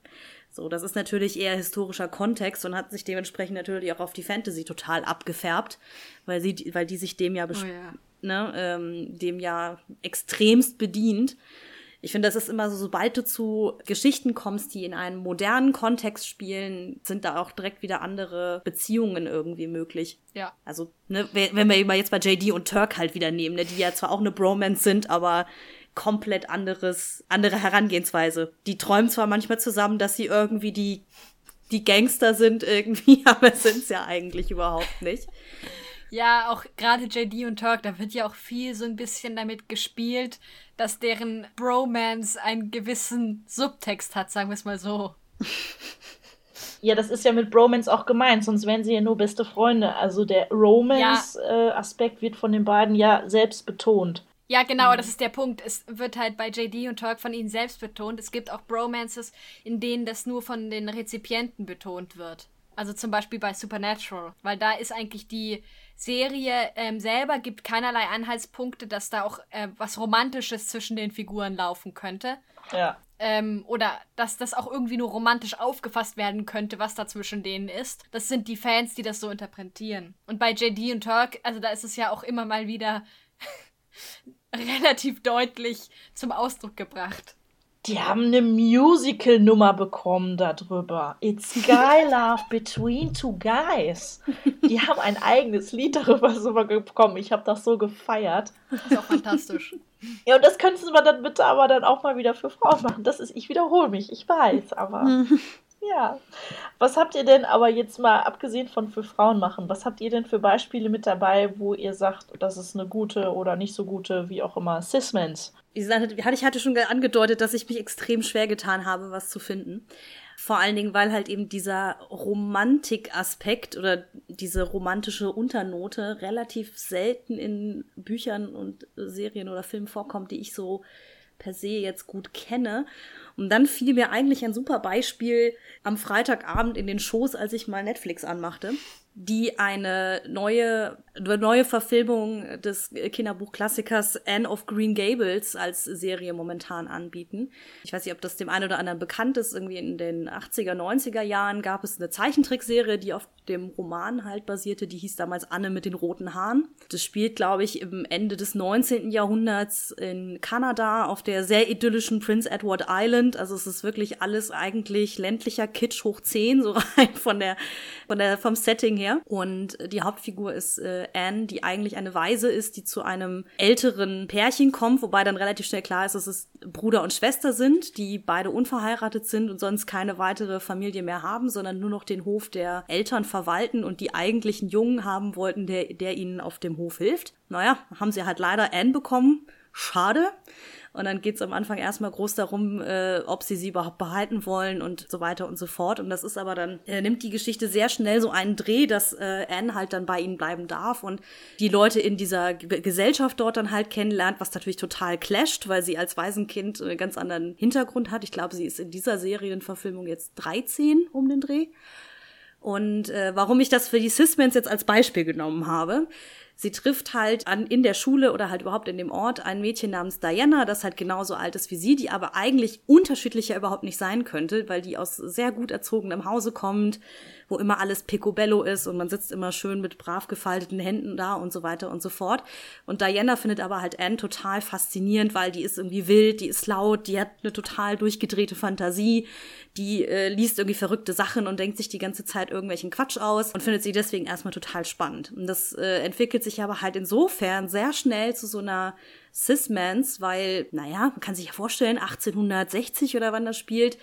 So, das ist natürlich eher historischer Kontext und hat sich dementsprechend natürlich auch auf die Fantasy total abgefärbt, weil sie, weil die sich dem ja, oh ja. Ne, ähm, dem ja extremst bedient. Ich finde, das ist immer so, sobald du zu Geschichten kommst, die in einem modernen Kontext spielen, sind da auch direkt wieder andere Beziehungen irgendwie möglich. Ja. Also, ne, wenn wir immer jetzt bei JD und Turk halt wieder nehmen, ne, die ja zwar auch eine Bromance sind, aber komplett anderes, andere Herangehensweise. Die träumen zwar manchmal zusammen, dass sie irgendwie die, die Gangster sind irgendwie, aber sind es ja eigentlich überhaupt nicht. Ja, auch gerade JD und Turk, da wird ja auch viel so ein bisschen damit gespielt, dass deren Bromance einen gewissen Subtext hat, sagen wir es mal so. Ja, das ist ja mit Bromance auch gemeint, sonst wären sie ja nur beste Freunde. Also der Romance-Aspekt ja. äh, wird von den beiden ja selbst betont. Ja, genau, mhm. das ist der Punkt. Es wird halt bei JD und Turk von ihnen selbst betont. Es gibt auch Bromances, in denen das nur von den Rezipienten betont wird. Also zum Beispiel bei Supernatural, weil da ist eigentlich die Serie ähm, selber gibt keinerlei Anhaltspunkte, dass da auch äh, was Romantisches zwischen den Figuren laufen könnte. Ja. ähm, oder dass das auch irgendwie nur romantisch aufgefasst werden könnte, was da zwischen denen ist. Das sind die Fans, die das so interpretieren. Und bei JD und Turk, also da ist es ja auch immer mal wieder relativ deutlich zum Ausdruck gebracht. Die haben eine Musical-Nummer bekommen darüber. It's Guy Love Between Two Guys. Die haben ein eigenes Lied darüber sogar bekommen. Ich habe das so gefeiert. Das ist auch fantastisch. Ja, und das könntest du dann bitte aber dann auch mal wieder für Frauen machen. Das ist, ich wiederhole mich, ich weiß, aber. Ja. Was habt ihr denn aber jetzt mal, abgesehen von für Frauen machen, was habt ihr denn für Beispiele mit dabei, wo ihr sagt, das ist eine gute oder nicht so gute, wie auch immer, Cis-Mens? Ich hatte schon angedeutet, dass ich mich extrem schwer getan habe, was zu finden. Vor allen Dingen, weil halt eben dieser Romantikaspekt oder diese romantische Unternote relativ selten in Büchern und Serien oder Filmen vorkommt, die ich so per se jetzt gut kenne. Und dann fiel mir eigentlich ein super Beispiel am Freitagabend in den Shows, als ich mal Netflix anmachte die eine neue, neue Verfilmung des Kinderbuchklassikers Anne of Green Gables als Serie momentan anbieten. Ich weiß nicht, ob das dem einen oder anderen bekannt ist. Irgendwie in den 80er, 90er Jahren gab es eine Zeichentrickserie, die auf dem Roman halt basierte. Die hieß damals Anne mit den roten Haaren. Das spielt, glaube ich, im Ende des 19. Jahrhunderts in Kanada auf der sehr idyllischen Prince Edward Island. Also es ist wirklich alles eigentlich ländlicher Kitsch hoch 10, so rein von der, von der, vom Setting her. Und die Hauptfigur ist äh, Anne, die eigentlich eine Waise ist, die zu einem älteren Pärchen kommt, wobei dann relativ schnell klar ist, dass es Bruder und Schwester sind, die beide unverheiratet sind und sonst keine weitere Familie mehr haben, sondern nur noch den Hof der Eltern verwalten und die eigentlichen Jungen haben wollten, der, der ihnen auf dem Hof hilft. Naja, haben sie halt leider Anne bekommen. Schade. Und dann geht's am Anfang erstmal groß darum, äh, ob sie sie überhaupt behalten wollen und so weiter und so fort. Und das ist aber dann, äh, nimmt die Geschichte sehr schnell so einen Dreh, dass äh, Anne halt dann bei ihnen bleiben darf und die Leute in dieser G Gesellschaft dort dann halt kennenlernt, was natürlich total clasht, weil sie als Waisenkind einen ganz anderen Hintergrund hat. Ich glaube, sie ist in dieser Serienverfilmung jetzt 13 um den Dreh. Und äh, warum ich das für die Cis-Mens jetzt als Beispiel genommen habe, sie trifft halt an, in der Schule oder halt überhaupt in dem Ort ein Mädchen namens Diana, das halt genauso alt ist wie sie, die aber eigentlich unterschiedlicher überhaupt nicht sein könnte, weil die aus sehr gut erzogenem Hause kommt, wo immer alles picobello ist und man sitzt immer schön mit brav gefalteten Händen da und so weiter und so fort. Und Diana findet aber halt Anne total faszinierend, weil die ist irgendwie wild, die ist laut, die hat eine total durchgedrehte Fantasie, die äh, liest irgendwie verrückte Sachen und denkt sich die ganze Zeit irgendwelchen Quatsch aus und findet sie deswegen erstmal total spannend. Und das äh, entwickelt sich aber halt insofern sehr schnell zu so einer Cis-Mans, weil, naja, man kann sich ja vorstellen, 1860 oder wann das spielt,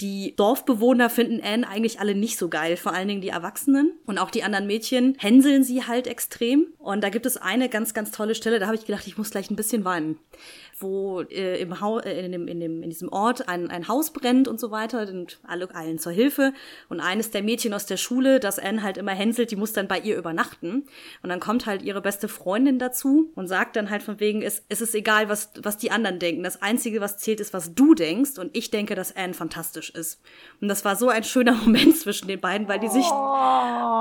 die Dorfbewohner finden Anne eigentlich alle nicht so geil, vor allen Dingen die Erwachsenen. Und auch die anderen Mädchen hänseln sie halt extrem. Und da gibt es eine ganz, ganz tolle Stelle, da habe ich gedacht, ich muss gleich ein bisschen weinen wo äh, im Haus, äh, in, dem, in, dem, in diesem Ort ein, ein Haus brennt und so weiter, und alle eilen zur Hilfe. Und eines der Mädchen aus der Schule, das Anne halt immer hänselt, die muss dann bei ihr übernachten. Und dann kommt halt ihre beste Freundin dazu und sagt dann halt von wegen, es, es ist egal, was, was die anderen denken. Das Einzige, was zählt, ist, was du denkst. Und ich denke, dass Anne fantastisch ist. Und das war so ein schöner Moment zwischen den beiden, weil die sich, oh.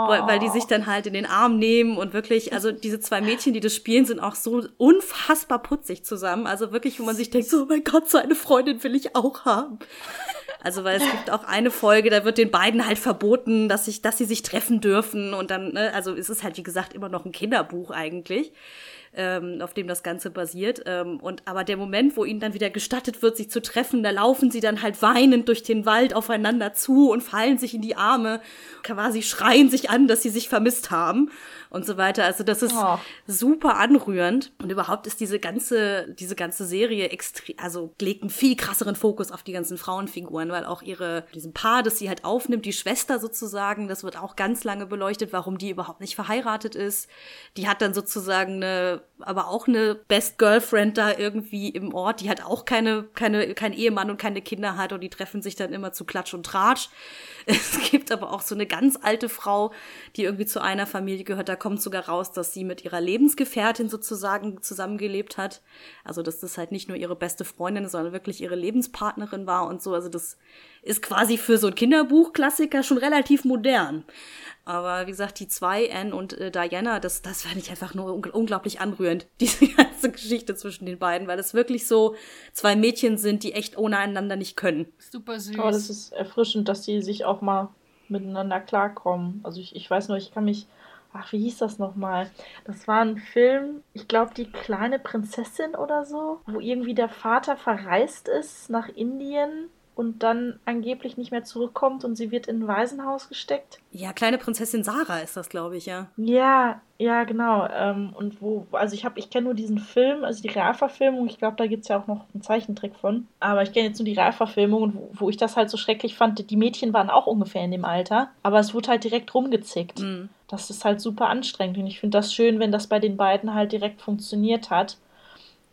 weil, weil die sich dann halt in den Arm nehmen und wirklich, also diese zwei Mädchen, die das spielen, sind auch so unfassbar putzig zusammen. Also also wirklich, wo man sich denkt, so, oh mein Gott, so eine Freundin will ich auch haben. Also, weil es gibt auch eine Folge, da wird den beiden halt verboten, dass sich, dass sie sich treffen dürfen und dann, ne, also es ist halt, wie gesagt, immer noch ein Kinderbuch eigentlich ähm, auf dem das Ganze basiert. Ähm, und aber der Moment, wo ihnen dann wieder gestattet wird, sich zu treffen, da laufen sie dann halt weinend durch den Wald aufeinander zu und fallen sich in die Arme, quasi schreien sich an, dass sie sich vermisst haben und so weiter. Also das ist oh. super anrührend und überhaupt ist diese ganze diese ganze Serie extrem, also legt einen viel krasseren Fokus auf die ganzen Frauenfiguren, weil auch ihre diesem Paar, das sie halt aufnimmt, die Schwester sozusagen, das wird auch ganz lange beleuchtet, warum die überhaupt nicht verheiratet ist. Die hat dann sozusagen eine aber auch eine Best Girlfriend da irgendwie im Ort, die hat auch keine, keine, kein Ehemann und keine Kinder hat und die treffen sich dann immer zu Klatsch und Tratsch. Es gibt aber auch so eine ganz alte Frau, die irgendwie zu einer Familie gehört. Da kommt sogar raus, dass sie mit ihrer Lebensgefährtin sozusagen zusammengelebt hat. Also, dass das halt nicht nur ihre beste Freundin, sondern wirklich ihre Lebenspartnerin war und so. Also, das ist quasi für so ein Kinderbuchklassiker schon relativ modern. Aber wie gesagt, die zwei, Anne und äh, Diana, das, das fand ich einfach nur un unglaublich anrührend, diese ganze Geschichte zwischen den beiden, weil es wirklich so zwei Mädchen sind, die echt ohne einander nicht können. Super süß. Aber das ist erfrischend, dass die sich auch mal miteinander klarkommen. Also ich, ich weiß nur, ich kann mich. Ach, wie hieß das nochmal? Das war ein Film, ich glaube, die kleine Prinzessin oder so, wo irgendwie der Vater verreist ist nach Indien und dann angeblich nicht mehr zurückkommt und sie wird in ein Waisenhaus gesteckt. Ja, kleine Prinzessin Sarah ist das, glaube ich, ja. Ja, ja, genau. Ähm, und wo, also ich habe, ich kenne nur diesen Film, also die Realverfilmung, ich glaube, da gibt es ja auch noch einen Zeichentrick von. Aber ich kenne jetzt nur die Realverfilmung und wo, wo, ich das halt so schrecklich fand, die Mädchen waren auch ungefähr in dem Alter, aber es wurde halt direkt rumgezickt. Mhm. Das ist halt super anstrengend und ich finde das schön, wenn das bei den beiden halt direkt funktioniert hat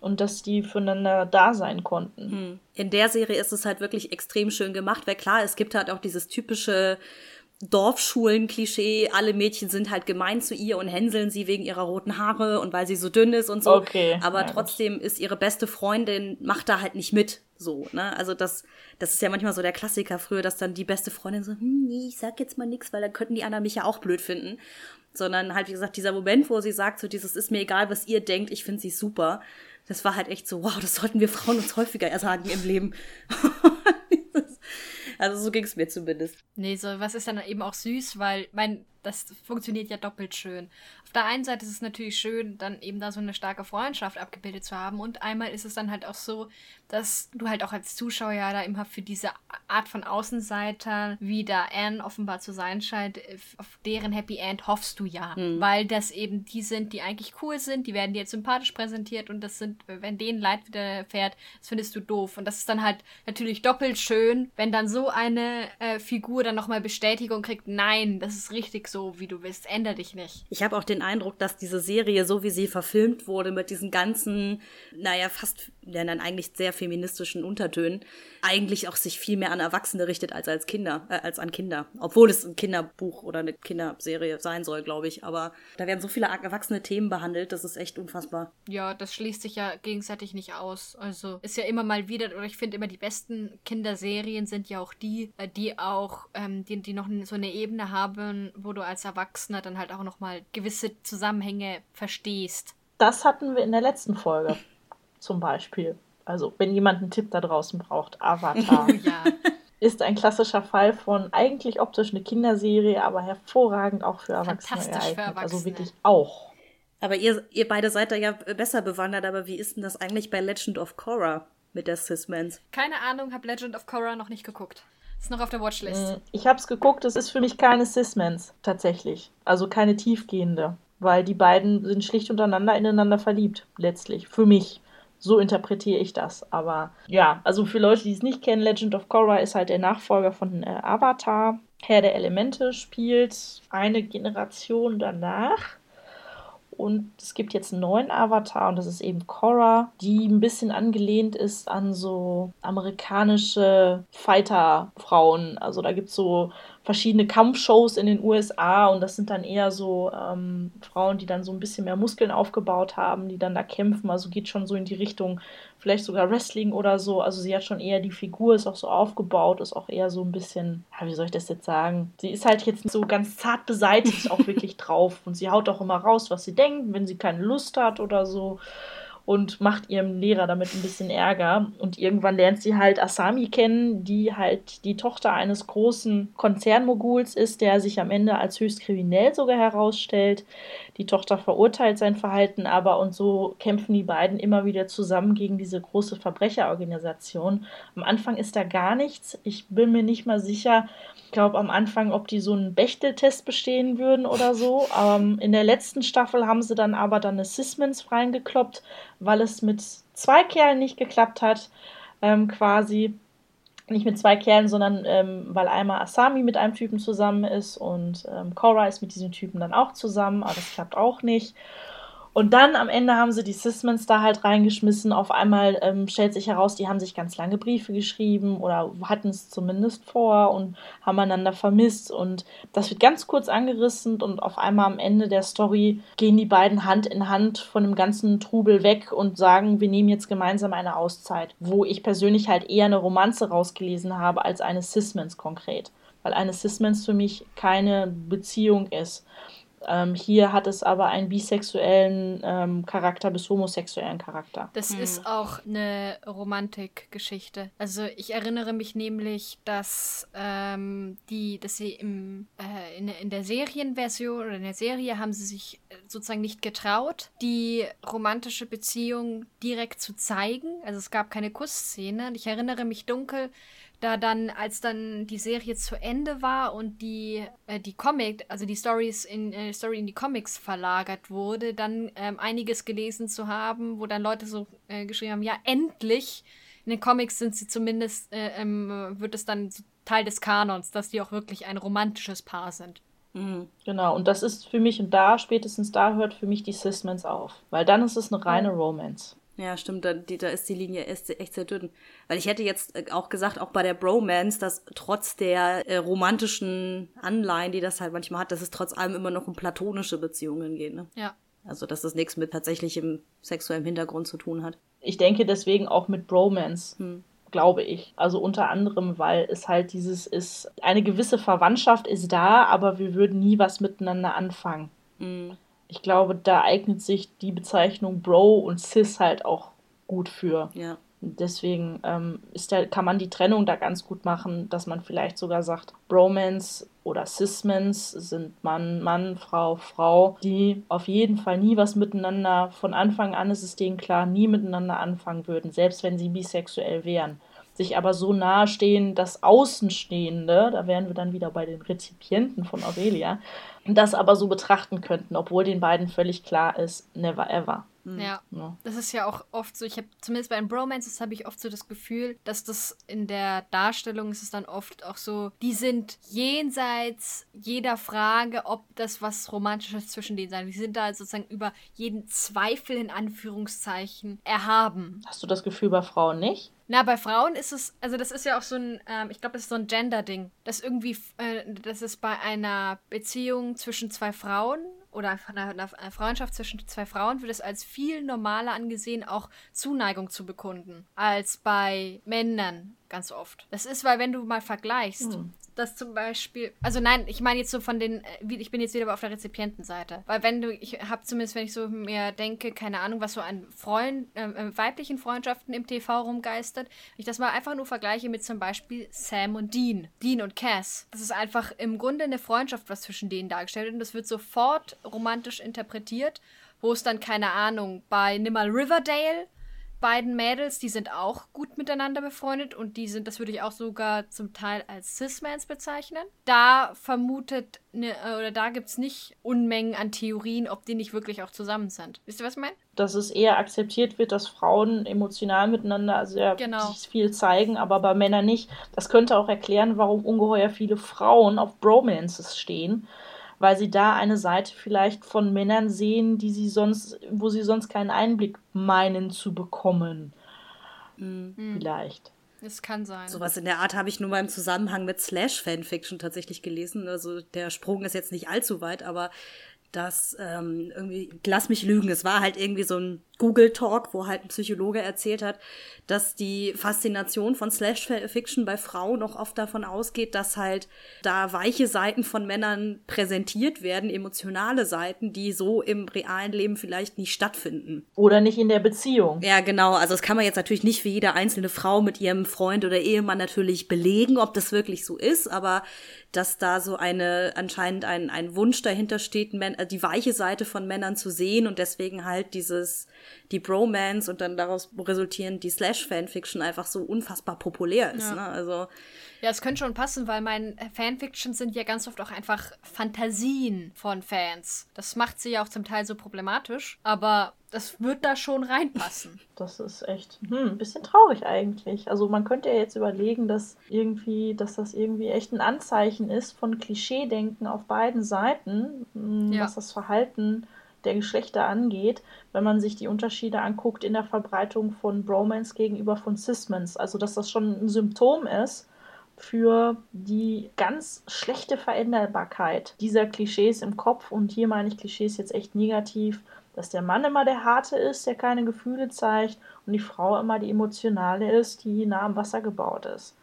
und dass die füreinander da sein konnten. Hm. In der Serie ist es halt wirklich extrem schön gemacht, weil klar, es gibt halt auch dieses typische Dorfschulen-Klischee, alle Mädchen sind halt gemein zu ihr und hänseln sie wegen ihrer roten Haare und weil sie so dünn ist und so. Okay. Aber ja, trotzdem ist ihre beste Freundin, macht da halt nicht mit. So, ne? Also das, das ist ja manchmal so der Klassiker früher, dass dann die beste Freundin so, hm, nee, ich sag jetzt mal nix, weil dann könnten die anderen mich ja auch blöd finden. Sondern halt, wie gesagt, dieser Moment, wo sie sagt, so dieses ist mir egal, was ihr denkt, ich finde sie super das war halt echt so, wow, das sollten wir Frauen uns häufiger ersagen im Leben. also so ging es mir zumindest. Nee, so was ist dann eben auch süß, weil mein das funktioniert ja doppelt schön. Auf der einen Seite ist es natürlich schön, dann eben da so eine starke Freundschaft abgebildet zu haben. Und einmal ist es dann halt auch so, dass du halt auch als Zuschauer ja da immer für diese Art von Außenseiter, wie da Anne offenbar zu sein scheint, auf deren Happy End hoffst du ja. Mhm. Weil das eben die sind, die eigentlich cool sind, die werden dir jetzt sympathisch präsentiert und das sind, wenn denen Leid widerfährt, das findest du doof. Und das ist dann halt natürlich doppelt schön, wenn dann so eine äh, Figur dann nochmal Bestätigung kriegt, nein, das ist richtig so, wie du bist, ändere dich nicht. Ich habe auch den Eindruck, dass diese Serie, so wie sie verfilmt wurde, mit diesen ganzen, naja, fast, ja, dann eigentlich sehr feministischen Untertönen, eigentlich auch sich viel mehr an Erwachsene richtet als als Kinder, äh, als an Kinder. Obwohl es ein Kinderbuch oder eine Kinderserie sein soll, glaube ich. Aber da werden so viele erwachsene Themen behandelt, das ist echt unfassbar. Ja, das schließt sich ja gegenseitig nicht aus. Also ist ja immer mal wieder, oder ich finde immer die besten Kinderserien sind ja auch die, äh, die auch, ähm, die, die noch so eine Ebene haben, wo du als Erwachsener dann halt auch nochmal gewisse Zusammenhänge verstehst. Das hatten wir in der letzten Folge zum Beispiel. Also, wenn jemand einen Tipp da draußen braucht, Avatar. ja. Ist ein klassischer Fall von eigentlich optisch eine Kinderserie, aber hervorragend auch für Erwachsene Fantastisch für also Erwachsene. Also wirklich auch. Aber ihr, ihr beide seid da ja besser bewandert, aber wie ist denn das eigentlich bei Legend of Korra mit der Sismans? Keine Ahnung, habe Legend of Korra noch nicht geguckt. Ist noch auf der Watchlist. Mm, ich habe es geguckt, es ist für mich keine Sismans, tatsächlich. Also keine tiefgehende. Weil die beiden sind schlicht untereinander ineinander verliebt, letztlich. Für mich. So interpretiere ich das. Aber ja, also für Leute, die es nicht kennen, Legend of Korra ist halt der Nachfolger von äh, Avatar. Herr der Elemente spielt eine Generation danach. Und es gibt jetzt einen neuen Avatar und das ist eben Korra, die ein bisschen angelehnt ist an so amerikanische Fighter-Frauen. Also da gibt es so verschiedene Kampfshows in den USA und das sind dann eher so ähm, Frauen, die dann so ein bisschen mehr Muskeln aufgebaut haben, die dann da kämpfen. Also geht schon so in die Richtung, vielleicht sogar Wrestling oder so. Also sie hat schon eher die Figur, ist auch so aufgebaut, ist auch eher so ein bisschen, ja, wie soll ich das jetzt sagen? Sie ist halt jetzt so ganz zart beseitigt auch wirklich drauf und sie haut auch immer raus, was sie denkt, wenn sie keine Lust hat oder so und macht ihrem Lehrer damit ein bisschen Ärger. Und irgendwann lernt sie halt Asami kennen, die halt die Tochter eines großen Konzernmoguls ist, der sich am Ende als höchst kriminell sogar herausstellt. Die Tochter verurteilt sein Verhalten aber und so kämpfen die beiden immer wieder zusammen gegen diese große Verbrecherorganisation. Am Anfang ist da gar nichts. Ich bin mir nicht mal sicher, ich glaube am Anfang, ob die so einen Bechteltest bestehen würden oder so. Ähm, in der letzten Staffel haben sie dann aber dann eine reingekloppt, weil es mit zwei Kerlen nicht geklappt hat, ähm, quasi. Nicht mit zwei Kerlen, sondern ähm, weil einmal Asami mit einem Typen zusammen ist und ähm, Korra ist mit diesem Typen dann auch zusammen, aber das klappt auch nicht. Und dann am Ende haben sie die Sismans da halt reingeschmissen. Auf einmal ähm, stellt sich heraus, die haben sich ganz lange Briefe geschrieben oder hatten es zumindest vor und haben einander vermisst. Und das wird ganz kurz angerissen und auf einmal am Ende der Story gehen die beiden Hand in Hand von dem ganzen Trubel weg und sagen, wir nehmen jetzt gemeinsam eine Auszeit. Wo ich persönlich halt eher eine Romanze rausgelesen habe als eine Sismans konkret. weil eine Cis-Mens für mich keine Beziehung ist. Ähm, hier hat es aber einen bisexuellen ähm, Charakter bis homosexuellen Charakter. Das hm. ist auch eine Romantikgeschichte. Also ich erinnere mich nämlich, dass ähm, die, dass sie im, äh, in, in der Serienversion oder in der Serie haben sie sich äh, sozusagen nicht getraut, die romantische Beziehung direkt zu zeigen. Also es gab keine Kussszene. Und ich erinnere mich dunkel, da dann, als dann die Serie zu Ende war und die, äh, die Comic, also die Stories in, äh, Story in die Comics verlagert wurde, dann ähm, einiges gelesen zu haben, wo dann Leute so äh, geschrieben haben, ja, endlich, in den Comics sind sie zumindest, äh, ähm, wird es dann Teil des Kanons, dass die auch wirklich ein romantisches Paar sind. Mhm. Genau, und das ist für mich, und da, spätestens da hört für mich die Cis-Mens auf. Weil dann ist es eine reine Romance. Ja, stimmt, da, die, da ist die Linie echt, echt sehr dünn. Weil ich hätte jetzt äh, auch gesagt, auch bei der Bromance, dass trotz der äh, romantischen Anleihen, die das halt manchmal hat, dass es trotz allem immer noch um platonische Beziehungen geht. Ne? Ja. Also, dass das nichts mit tatsächlichem sexuellem Hintergrund zu tun hat. Ich denke deswegen auch mit Bromance. Hm glaube ich. Also unter anderem, weil es halt dieses ist, eine gewisse Verwandtschaft ist da, aber wir würden nie was miteinander anfangen. Mhm ich glaube, da eignet sich die Bezeichnung Bro und Cis halt auch gut für. Ja. Deswegen ähm, ist da, kann man die Trennung da ganz gut machen, dass man vielleicht sogar sagt, Bromance oder Cismans sind Mann, Mann, Frau, Frau, die auf jeden Fall nie was miteinander, von Anfang an ist es denen klar, nie miteinander anfangen würden, selbst wenn sie bisexuell wären sich aber so nahe stehen, dass Außenstehende, da wären wir dann wieder bei den Rezipienten von Aurelia, das aber so betrachten könnten, obwohl den beiden völlig klar ist, never ever. Mhm. Ja. ja. Das ist ja auch oft so, ich habe zumindest bei den Bromances habe ich oft so das Gefühl, dass das in der Darstellung ist es dann oft auch so, die sind jenseits jeder Frage, ob das was Romantisches zwischen denen sein. Die sind da sozusagen über jeden Zweifel in Anführungszeichen erhaben. Hast du das Gefühl bei Frauen nicht? Na, bei Frauen ist es, also das ist ja auch so ein, ähm, ich glaube, das ist so ein Gender-Ding. Das irgendwie, äh, das ist bei einer Beziehung zwischen zwei Frauen oder einer, einer Freundschaft zwischen zwei Frauen wird es als viel normaler angesehen, auch Zuneigung zu bekunden, als bei Männern ganz oft. Das ist, weil wenn du mal vergleichst, hm. dass zum Beispiel, also nein, ich meine jetzt so von den, äh, ich bin jetzt wieder auf der Rezipientenseite, weil wenn du, ich habe zumindest, wenn ich so mir denke, keine Ahnung, was so an Freund, äh, äh weiblichen Freundschaften im TV rumgeistert, wenn ich das mal einfach nur vergleiche mit zum Beispiel Sam und Dean, Dean und Cass, das ist einfach im Grunde eine Freundschaft, was zwischen denen dargestellt wird und das wird sofort romantisch interpretiert, wo es dann, keine Ahnung, bei Nimmer Riverdale beiden Mädels, die sind auch gut miteinander befreundet und die sind, das würde ich auch sogar zum Teil als Cis-Mans bezeichnen. Da vermutet, ne, oder da gibt es nicht Unmengen an Theorien, ob die nicht wirklich auch zusammen sind. Wisst ihr, was ich meine? Dass es eher akzeptiert wird, dass Frauen emotional miteinander sehr genau. viel zeigen, aber bei Männern nicht. Das könnte auch erklären, warum ungeheuer viele Frauen auf Bromances stehen weil sie da eine Seite vielleicht von Männern sehen, die sie sonst, wo sie sonst keinen Einblick meinen zu bekommen. Mhm. Vielleicht. Es kann sein. Sowas in der Art habe ich nur mal im Zusammenhang mit Slash-Fanfiction tatsächlich gelesen. Also der Sprung ist jetzt nicht allzu weit, aber das ähm, irgendwie, lass mich lügen, es war halt irgendwie so ein Google Talk, wo halt ein Psychologe erzählt hat, dass die Faszination von Slash Fiction bei Frauen noch oft davon ausgeht, dass halt da weiche Seiten von Männern präsentiert werden, emotionale Seiten, die so im realen Leben vielleicht nicht stattfinden. Oder nicht in der Beziehung. Ja, genau. Also das kann man jetzt natürlich nicht für jede einzelne Frau mit ihrem Freund oder Ehemann natürlich belegen, ob das wirklich so ist, aber dass da so eine anscheinend ein, ein Wunsch dahinter steht, die weiche Seite von Männern zu sehen und deswegen halt dieses die Bromance und dann daraus resultierend die Slash-Fanfiction einfach so unfassbar populär ist. Ja. Ne? Also ja, es könnte schon passen, weil mein Fanfictions sind ja ganz oft auch einfach Fantasien von Fans. Das macht sie ja auch zum Teil so problematisch, aber das wird da schon reinpassen. Das ist echt hm, ein bisschen traurig eigentlich. Also man könnte ja jetzt überlegen, dass irgendwie, dass das irgendwie echt ein Anzeichen ist von Klischeedenken auf beiden Seiten, hm, ja. was das Verhalten der Geschlechter angeht, wenn man sich die Unterschiede anguckt in der Verbreitung von Bromance gegenüber von Cismans. Also dass das schon ein Symptom ist für die ganz schlechte Veränderbarkeit dieser Klischees im Kopf. Und hier meine ich Klischees jetzt echt negativ, dass der Mann immer der Harte ist, der keine Gefühle zeigt, und die Frau immer die Emotionale ist, die nah am Wasser gebaut ist.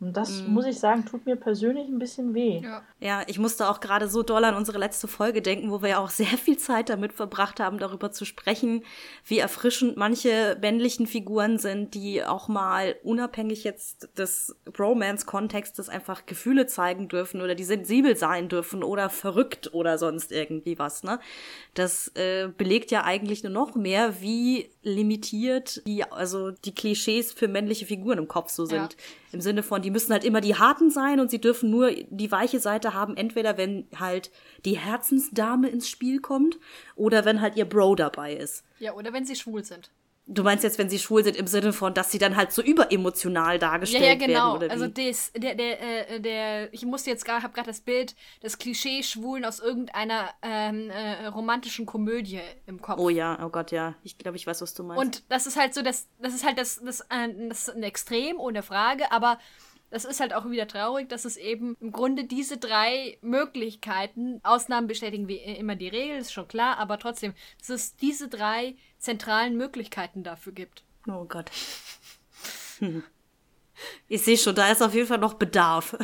Und das, mm. muss ich sagen, tut mir persönlich ein bisschen weh. Ja. ja, ich musste auch gerade so doll an unsere letzte Folge denken, wo wir ja auch sehr viel Zeit damit verbracht haben, darüber zu sprechen, wie erfrischend manche männlichen Figuren sind, die auch mal unabhängig jetzt des Romance-Kontextes einfach Gefühle zeigen dürfen oder die sensibel sein dürfen oder verrückt oder sonst irgendwie was. Ne? Das äh, belegt ja eigentlich nur noch mehr, wie limitiert die, also die Klischees für männliche Figuren im Kopf so sind. Ja. Im Sinne von, die müssen halt immer die harten sein und sie dürfen nur die weiche Seite haben, entweder wenn halt die Herzensdame ins Spiel kommt oder wenn halt ihr Bro dabei ist. Ja, oder wenn sie schwul sind. Du meinst jetzt, wenn sie schwul sind, im Sinne von, dass sie dann halt so überemotional dargestellt werden? Ja, ja, genau. Werden, also des, der, der, äh, der, ich musste jetzt gerade, habe gerade das Bild des Klischee-Schwulen aus irgendeiner ähm, äh, romantischen Komödie im Kopf. Oh ja, oh Gott, ja. Ich glaube, ich weiß, was du meinst. Und das ist halt so, das, das ist halt das, das, äh, das ist ein Extrem, ohne Frage, aber das ist halt auch wieder traurig, dass es eben im Grunde diese drei Möglichkeiten, Ausnahmen bestätigen wie immer die Regel, ist schon klar, aber trotzdem, dass es diese drei zentralen Möglichkeiten dafür gibt. Oh Gott. Ich sehe schon, da ist auf jeden Fall noch Bedarf.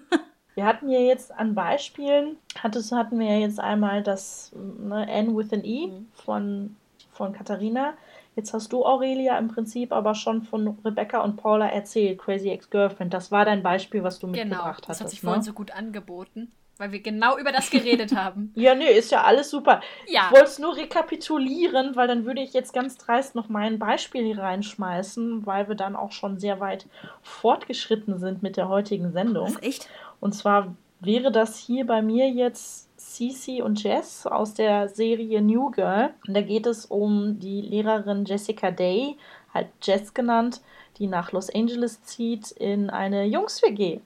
Wir hatten ja jetzt an Beispielen, hattest, hatten wir ja jetzt einmal das ne, N with an E mhm. von, von Katharina. Jetzt hast du, Aurelia, im Prinzip aber schon von Rebecca und Paula erzählt, Crazy Ex-Girlfriend. Das war dein Beispiel, was du genau, mitgebracht hast. Das hat sich ne? vorhin so gut angeboten, weil wir genau über das geredet haben. ja, nee, ist ja alles super. Ja. Ich wollte es nur rekapitulieren, weil dann würde ich jetzt ganz dreist noch mein Beispiel hier reinschmeißen, weil wir dann auch schon sehr weit fortgeschritten sind mit der heutigen Sendung. Das ist echt? Und zwar wäre das hier bei mir jetzt Cece und Jess aus der Serie New Girl. Und da geht es um die Lehrerin Jessica Day, halt Jess genannt, die nach Los Angeles zieht in eine Jungs-WG.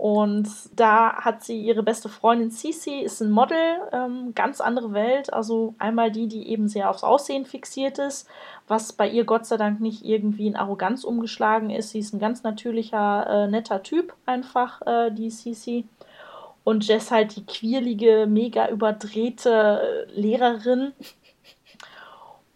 Und da hat sie ihre beste Freundin Cece, ist ein Model, ähm, ganz andere Welt. Also einmal die, die eben sehr aufs Aussehen fixiert ist, was bei ihr Gott sei Dank nicht irgendwie in Arroganz umgeschlagen ist. Sie ist ein ganz natürlicher, äh, netter Typ einfach, äh, die Cece und Jess halt die quirlige, mega überdrehte Lehrerin.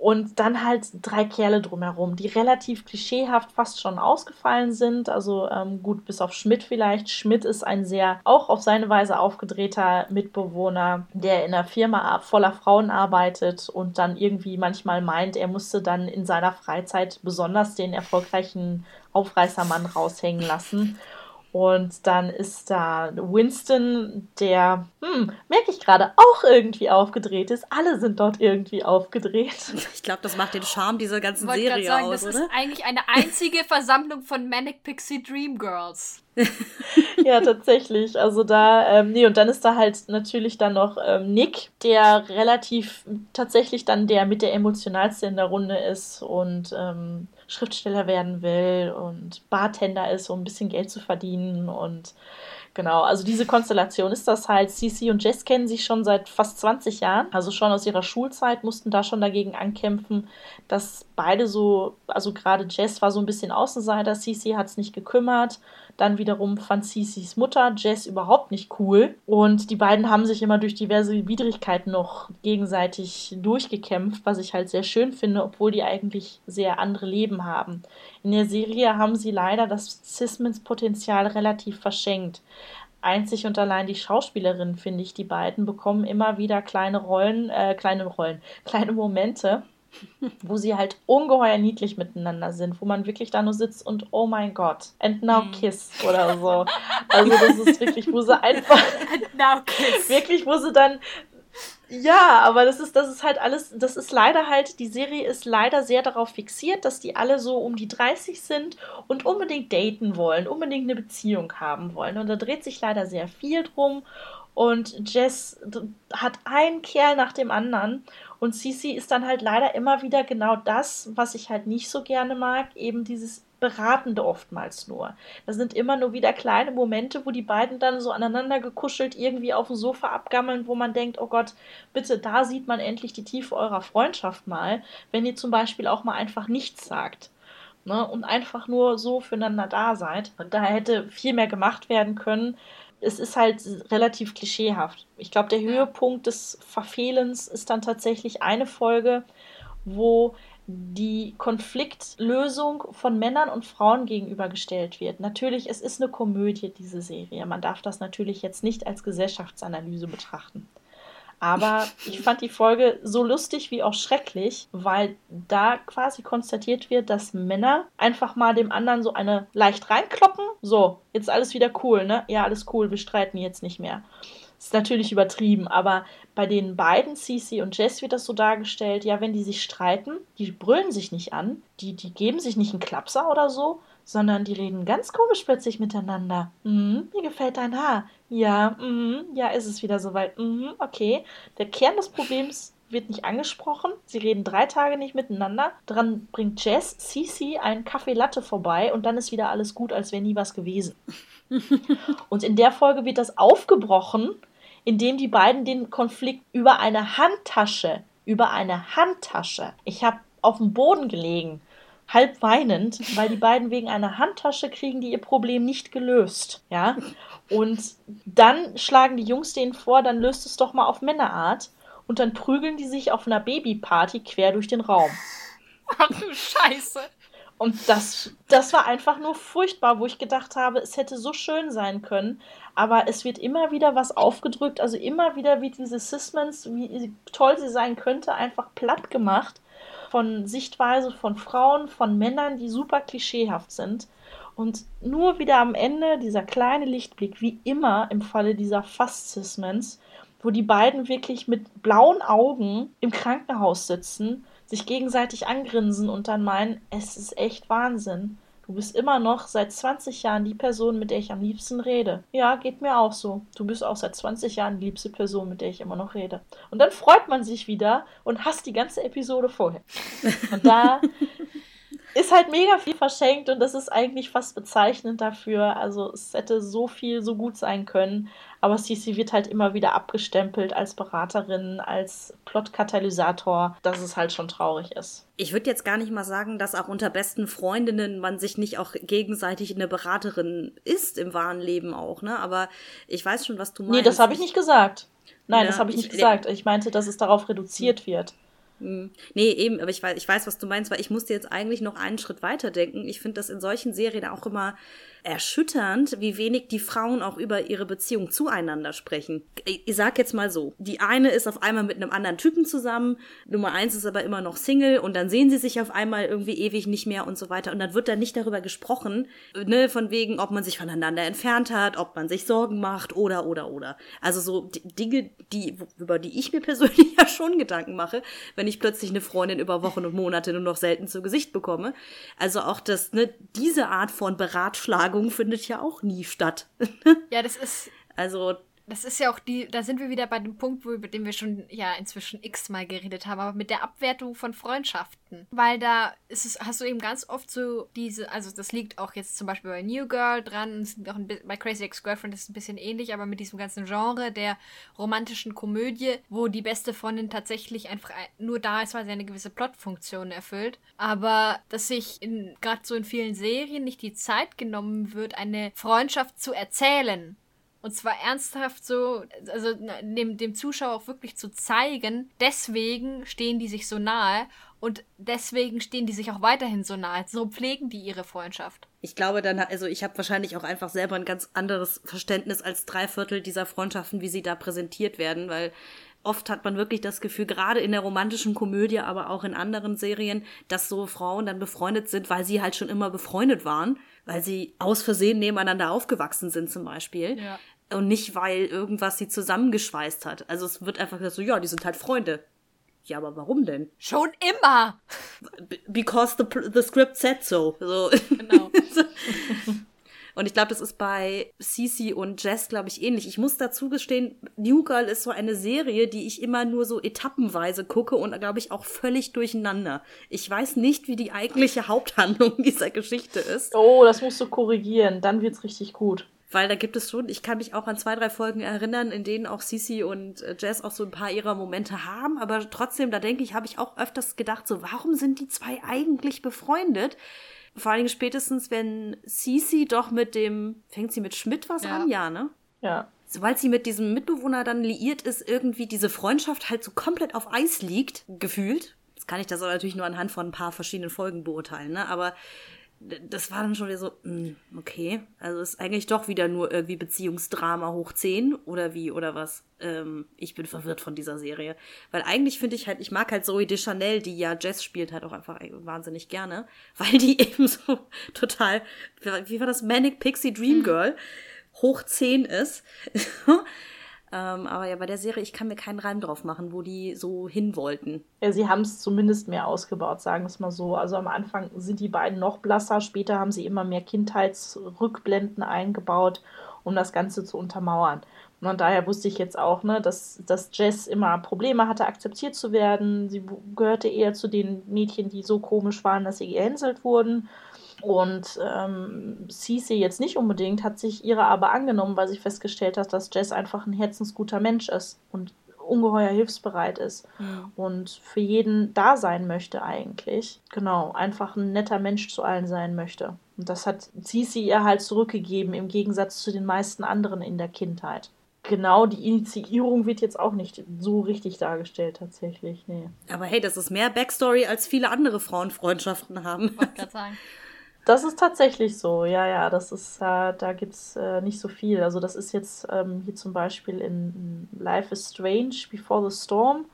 Und dann halt drei Kerle drumherum, die relativ klischeehaft fast schon ausgefallen sind. Also ähm, gut, bis auf Schmidt vielleicht. Schmidt ist ein sehr, auch auf seine Weise aufgedrehter Mitbewohner, der in einer Firma voller Frauen arbeitet und dann irgendwie manchmal meint, er musste dann in seiner Freizeit besonders den erfolgreichen Aufreißermann raushängen lassen. Und dann ist da Winston, der, hm, merke ich gerade, auch irgendwie aufgedreht ist. Alle sind dort irgendwie aufgedreht. Ich glaube, das macht den Charme dieser ganzen Wollte Serie sagen, aus, das oder? ist eigentlich eine einzige Versammlung von Manic Pixie Dream Girls. ja, tatsächlich. Also da, ähm, nee, und dann ist da halt natürlich dann noch ähm, Nick, der relativ tatsächlich dann der mit der emotionalste in der Runde ist und ähm, Schriftsteller werden will und Bartender ist, um ein bisschen Geld zu verdienen und Genau, also diese Konstellation ist das halt. Cici und Jess kennen sich schon seit fast 20 Jahren, also schon aus ihrer Schulzeit, mussten da schon dagegen ankämpfen, dass beide so, also gerade Jess war so ein bisschen Außenseiter, Cici hat es nicht gekümmert dann wiederum fand Cicis Mutter Jess überhaupt nicht cool. Und die beiden haben sich immer durch diverse Widrigkeiten noch gegenseitig durchgekämpft, was ich halt sehr schön finde, obwohl die eigentlich sehr andere Leben haben. In der Serie haben sie leider das Cismans-Potenzial relativ verschenkt einzig und allein die Schauspielerinnen, finde ich, die beiden bekommen immer wieder kleine Rollen, äh, kleine Rollen, kleine Momente, wo sie halt ungeheuer niedlich miteinander sind, wo man wirklich da nur sitzt und oh mein Gott, and now mhm. kiss oder so. Also das ist wirklich, wo sie einfach and now kiss. wirklich, wo sie dann ja, aber das ist, das ist halt alles, das ist leider halt, die Serie ist leider sehr darauf fixiert, dass die alle so um die 30 sind und unbedingt daten wollen, unbedingt eine Beziehung haben wollen. Und da dreht sich leider sehr viel drum. Und Jess hat einen Kerl nach dem anderen. Und Cici ist dann halt leider immer wieder genau das, was ich halt nicht so gerne mag, eben dieses Beratende oftmals nur. Das sind immer nur wieder kleine Momente, wo die beiden dann so aneinander gekuschelt irgendwie auf dem Sofa abgammeln, wo man denkt, oh Gott, bitte, da sieht man endlich die Tiefe eurer Freundschaft mal, wenn ihr zum Beispiel auch mal einfach nichts sagt. Ne, und einfach nur so füreinander da seid. Und da hätte viel mehr gemacht werden können es ist halt relativ klischeehaft. Ich glaube, der Höhepunkt des Verfehlens ist dann tatsächlich eine Folge, wo die Konfliktlösung von Männern und Frauen gegenübergestellt wird. Natürlich, es ist eine Komödie, diese Serie. Man darf das natürlich jetzt nicht als Gesellschaftsanalyse betrachten. Aber ich fand die Folge so lustig wie auch schrecklich, weil da quasi konstatiert wird, dass Männer einfach mal dem anderen so eine leicht reinkloppen. So, jetzt alles wieder cool, ne? Ja, alles cool, wir streiten jetzt nicht mehr. Ist natürlich übertrieben, aber bei den beiden, Cece und Jess, wird das so dargestellt, ja, wenn die sich streiten, die brüllen sich nicht an, die, die geben sich nicht einen Klapser oder so, sondern die reden ganz komisch plötzlich miteinander. Mhm, mir gefällt dein Haar. Ja, mhm, ja, ist es wieder soweit. Mhm, okay. Der Kern des Problems wird nicht angesprochen. Sie reden drei Tage nicht miteinander. Dann bringt Jess Cece einen Kaffee Latte vorbei und dann ist wieder alles gut, als wäre nie was gewesen. und in der Folge wird das aufgebrochen indem die beiden den Konflikt über eine Handtasche, über eine Handtasche, ich habe auf dem Boden gelegen, halb weinend, weil die beiden wegen einer Handtasche kriegen die ihr Problem nicht gelöst, ja. Und dann schlagen die Jungs denen vor, dann löst es doch mal auf Männerart und dann prügeln die sich auf einer Babyparty quer durch den Raum. Ach du Scheiße. Und das, das war einfach nur furchtbar, wo ich gedacht habe, es hätte so schön sein können, aber es wird immer wieder was aufgedrückt, also immer wieder wie diese Sismans, wie toll sie sein könnte, einfach platt gemacht von Sichtweise von Frauen, von Männern, die super klischeehaft sind. Und nur wieder am Ende dieser kleine Lichtblick, wie immer im Falle dieser Fast-Sismans, wo die beiden wirklich mit blauen Augen im Krankenhaus sitzen, sich gegenseitig angrinsen und dann meinen, es ist echt Wahnsinn. Du bist immer noch seit 20 Jahren die Person, mit der ich am liebsten rede. Ja, geht mir auch so. Du bist auch seit 20 Jahren die liebste Person, mit der ich immer noch rede. Und dann freut man sich wieder und hasst die ganze Episode vorher. Und da ist halt mega viel verschenkt und das ist eigentlich fast bezeichnend dafür. Also es hätte so viel so gut sein können, aber Cici wird halt immer wieder abgestempelt als Beraterin, als Plotkatalysator, dass es halt schon traurig ist. Ich würde jetzt gar nicht mal sagen, dass auch unter besten Freundinnen man sich nicht auch gegenseitig eine Beraterin ist im wahren Leben auch, ne? Aber ich weiß schon, was du meinst. Nee, das habe ich nicht gesagt. Nein, ja, das habe ich nicht ich, gesagt. Ich meinte, dass es darauf reduziert wird. Hm. Nee, eben, aber ich weiß, ich weiß, was du meinst, weil ich musste jetzt eigentlich noch einen Schritt weiter denken. Ich finde das in solchen Serien auch immer erschütternd, wie wenig die Frauen auch über ihre Beziehung zueinander sprechen. Ich sag jetzt mal so, die eine ist auf einmal mit einem anderen Typen zusammen, Nummer eins ist aber immer noch Single und dann sehen sie sich auf einmal irgendwie ewig nicht mehr und so weiter und dann wird da nicht darüber gesprochen, ne, von wegen, ob man sich voneinander entfernt hat, ob man sich Sorgen macht oder, oder, oder. Also so Dinge, die, über die ich mir persönlich ja schon Gedanken mache, wenn ich plötzlich eine Freundin über Wochen und Monate nur noch selten zu Gesicht bekomme. Also auch das, ne, diese Art von Beratschlagung Befragung findet ja auch nie statt. ja, das ist. Also das ist ja auch die, da sind wir wieder bei dem Punkt, wo, über den wir schon ja inzwischen x-mal geredet haben, aber mit der Abwertung von Freundschaften. Weil da ist es, hast du eben ganz oft so diese, also das liegt auch jetzt zum Beispiel bei New Girl dran, auch ein, bei Crazy Ex-Girlfriend ist es ein bisschen ähnlich, aber mit diesem ganzen Genre der romantischen Komödie, wo die beste Freundin tatsächlich einfach nur da ist, weil sie eine gewisse Plotfunktion erfüllt. Aber dass sich gerade so in vielen Serien nicht die Zeit genommen wird, eine Freundschaft zu erzählen und zwar ernsthaft so, also dem, dem Zuschauer auch wirklich zu zeigen, deswegen stehen die sich so nahe und deswegen stehen die sich auch weiterhin so nahe. So pflegen die ihre Freundschaft. Ich glaube dann, also ich habe wahrscheinlich auch einfach selber ein ganz anderes Verständnis als drei Viertel dieser Freundschaften, wie sie da präsentiert werden, weil oft hat man wirklich das Gefühl, gerade in der romantischen Komödie, aber auch in anderen Serien, dass so Frauen dann befreundet sind, weil sie halt schon immer befreundet waren, weil sie aus Versehen nebeneinander aufgewachsen sind zum Beispiel. Ja und nicht, weil irgendwas sie zusammengeschweißt hat. Also es wird einfach gesagt so, ja, die sind halt Freunde. Ja, aber warum denn? Schon immer! Because the, the script said so. so. Genau. und ich glaube, das ist bei Cece und Jess, glaube ich, ähnlich. Ich muss dazu gestehen, New Girl ist so eine Serie, die ich immer nur so etappenweise gucke und, glaube ich, auch völlig durcheinander. Ich weiß nicht, wie die eigentliche Haupthandlung dieser Geschichte ist. Oh, das musst du korrigieren. Dann wird's richtig gut weil da gibt es schon, ich kann mich auch an zwei, drei Folgen erinnern, in denen auch Sisi und äh, Jess auch so ein paar ihrer Momente haben, aber trotzdem, da denke ich, habe ich auch öfters gedacht, so, warum sind die zwei eigentlich befreundet? Vor allen Dingen spätestens, wenn Sisi doch mit dem, fängt sie mit Schmidt was ja. an? Ja, ne? Ja. Sobald sie mit diesem Mitbewohner dann liiert ist, irgendwie diese Freundschaft halt so komplett auf Eis liegt, gefühlt Jetzt kann ich das aber natürlich nur anhand von ein paar verschiedenen Folgen beurteilen, ne? Aber das war dann schon wieder so, mh, hm, okay, also ist eigentlich doch wieder nur irgendwie Beziehungsdrama hoch 10 oder wie oder was. Ähm, ich bin verwirrt von dieser Serie. Weil eigentlich finde ich halt, ich mag halt Zoe Deschanel, die ja Jazz spielt, halt auch einfach wahnsinnig gerne, weil die eben so total, wie war das, Manic Pixie Dream hm. Girl hoch 10 ist. Ähm, aber ja, bei der Serie, ich kann mir keinen Reim drauf machen, wo die so hin wollten. Ja, sie haben es zumindest mehr ausgebaut, sagen wir es mal so. Also am Anfang sind die beiden noch blasser, später haben sie immer mehr Kindheitsrückblenden eingebaut, um das Ganze zu untermauern. Und daher wusste ich jetzt auch, ne, dass, dass Jess immer Probleme hatte, akzeptiert zu werden. Sie gehörte eher zu den Mädchen, die so komisch waren, dass sie gehänselt wurden. Und ähm, Cece jetzt nicht unbedingt, hat sich ihrer aber angenommen, weil sie festgestellt hat, dass Jess einfach ein herzensguter Mensch ist und ungeheuer hilfsbereit ist mhm. und für jeden da sein möchte eigentlich. Genau, einfach ein netter Mensch zu allen sein möchte. Und das hat Cici ihr halt zurückgegeben, im Gegensatz zu den meisten anderen in der Kindheit. Genau, die Initiierung wird jetzt auch nicht so richtig dargestellt, tatsächlich. Nee. Aber hey, das ist mehr Backstory, als viele andere Frauenfreundschaften haben. Ich wollte gerade sagen. Das ist tatsächlich so, ja, ja. Das ist, äh, da gibt es äh, nicht so viel. Also das ist jetzt ähm, hier zum Beispiel in, Life is Strange Before the Storm.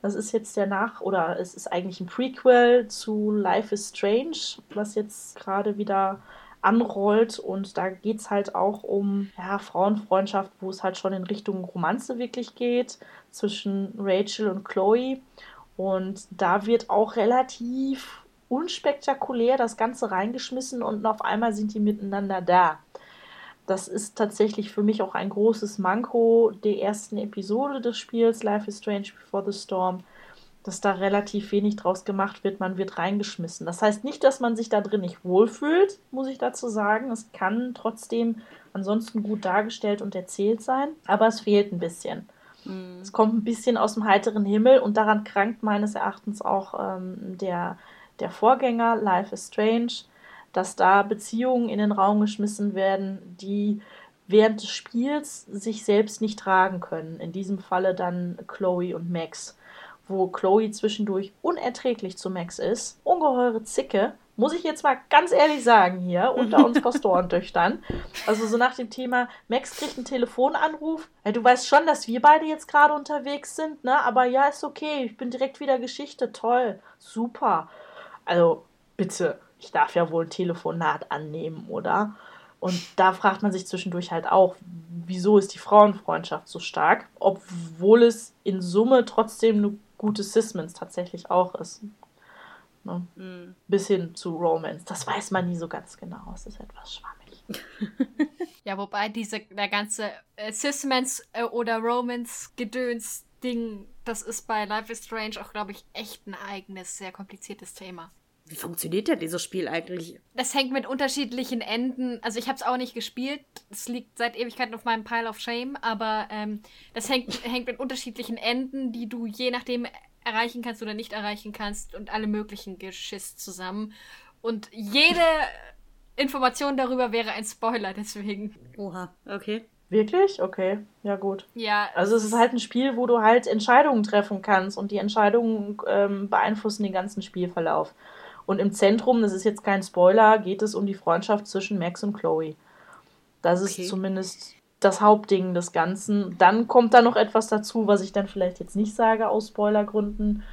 Das ist jetzt der Nach- oder es ist eigentlich ein Prequel zu Life is Strange, was jetzt gerade wieder anrollt. Und da geht es halt auch um ja, Frauenfreundschaft, wo es halt schon in Richtung Romanze wirklich geht zwischen Rachel und Chloe. Und da wird auch relativ unspektakulär das Ganze reingeschmissen und auf einmal sind die miteinander da. Das ist tatsächlich für mich auch ein großes Manko der ersten Episode des Spiels Life is Strange Before the Storm, dass da relativ wenig draus gemacht wird. Man wird reingeschmissen. Das heißt nicht, dass man sich da drin nicht wohlfühlt, muss ich dazu sagen. Es kann trotzdem ansonsten gut dargestellt und erzählt sein, aber es fehlt ein bisschen. Mhm. Es kommt ein bisschen aus dem heiteren Himmel und daran krankt meines Erachtens auch ähm, der der Vorgänger Life is Strange, dass da Beziehungen in den Raum geschmissen werden, die während des Spiels sich selbst nicht tragen können. In diesem Falle dann Chloe und Max, wo Chloe zwischendurch unerträglich zu Max ist, ungeheure Zicke, muss ich jetzt mal ganz ehrlich sagen hier, unter uns Pastorentöchtern. Also so nach dem Thema, Max kriegt einen Telefonanruf. Hey, du weißt schon, dass wir beide jetzt gerade unterwegs sind, ne? Aber ja, ist okay. Ich bin direkt wieder Geschichte. Toll. Super. Also bitte, ich darf ja wohl ein Telefonat annehmen, oder? Und da fragt man sich zwischendurch halt auch, wieso ist die Frauenfreundschaft so stark, obwohl es in Summe trotzdem eine gute Sismans tatsächlich auch ist. Ne? Mhm. Bis hin zu Romance. Das weiß man nie so ganz genau. Es ist etwas schwammig. ja, wobei diese, der ganze äh, Sismans äh, oder Romance-Gedöns-Ding, das ist bei Life is Strange auch, glaube ich, echt ein eigenes, sehr kompliziertes Thema. Wie funktioniert denn dieses Spiel eigentlich? Das hängt mit unterschiedlichen Enden. Also ich habe es auch nicht gespielt. Es liegt seit Ewigkeiten auf meinem Pile of Shame. Aber ähm, das hängt, hängt mit unterschiedlichen Enden, die du je nachdem erreichen kannst oder nicht erreichen kannst. Und alle möglichen Geschiss zusammen. Und jede Information darüber wäre ein Spoiler, deswegen. Oha, okay. Wirklich? Okay, ja gut. Ja. Also es ist halt ein Spiel, wo du halt Entscheidungen treffen kannst und die Entscheidungen ähm, beeinflussen den ganzen Spielverlauf. Und im Zentrum, das ist jetzt kein Spoiler, geht es um die Freundschaft zwischen Max und Chloe. Das okay. ist zumindest das Hauptding des Ganzen. Dann kommt da noch etwas dazu, was ich dann vielleicht jetzt nicht sage aus Spoilergründen.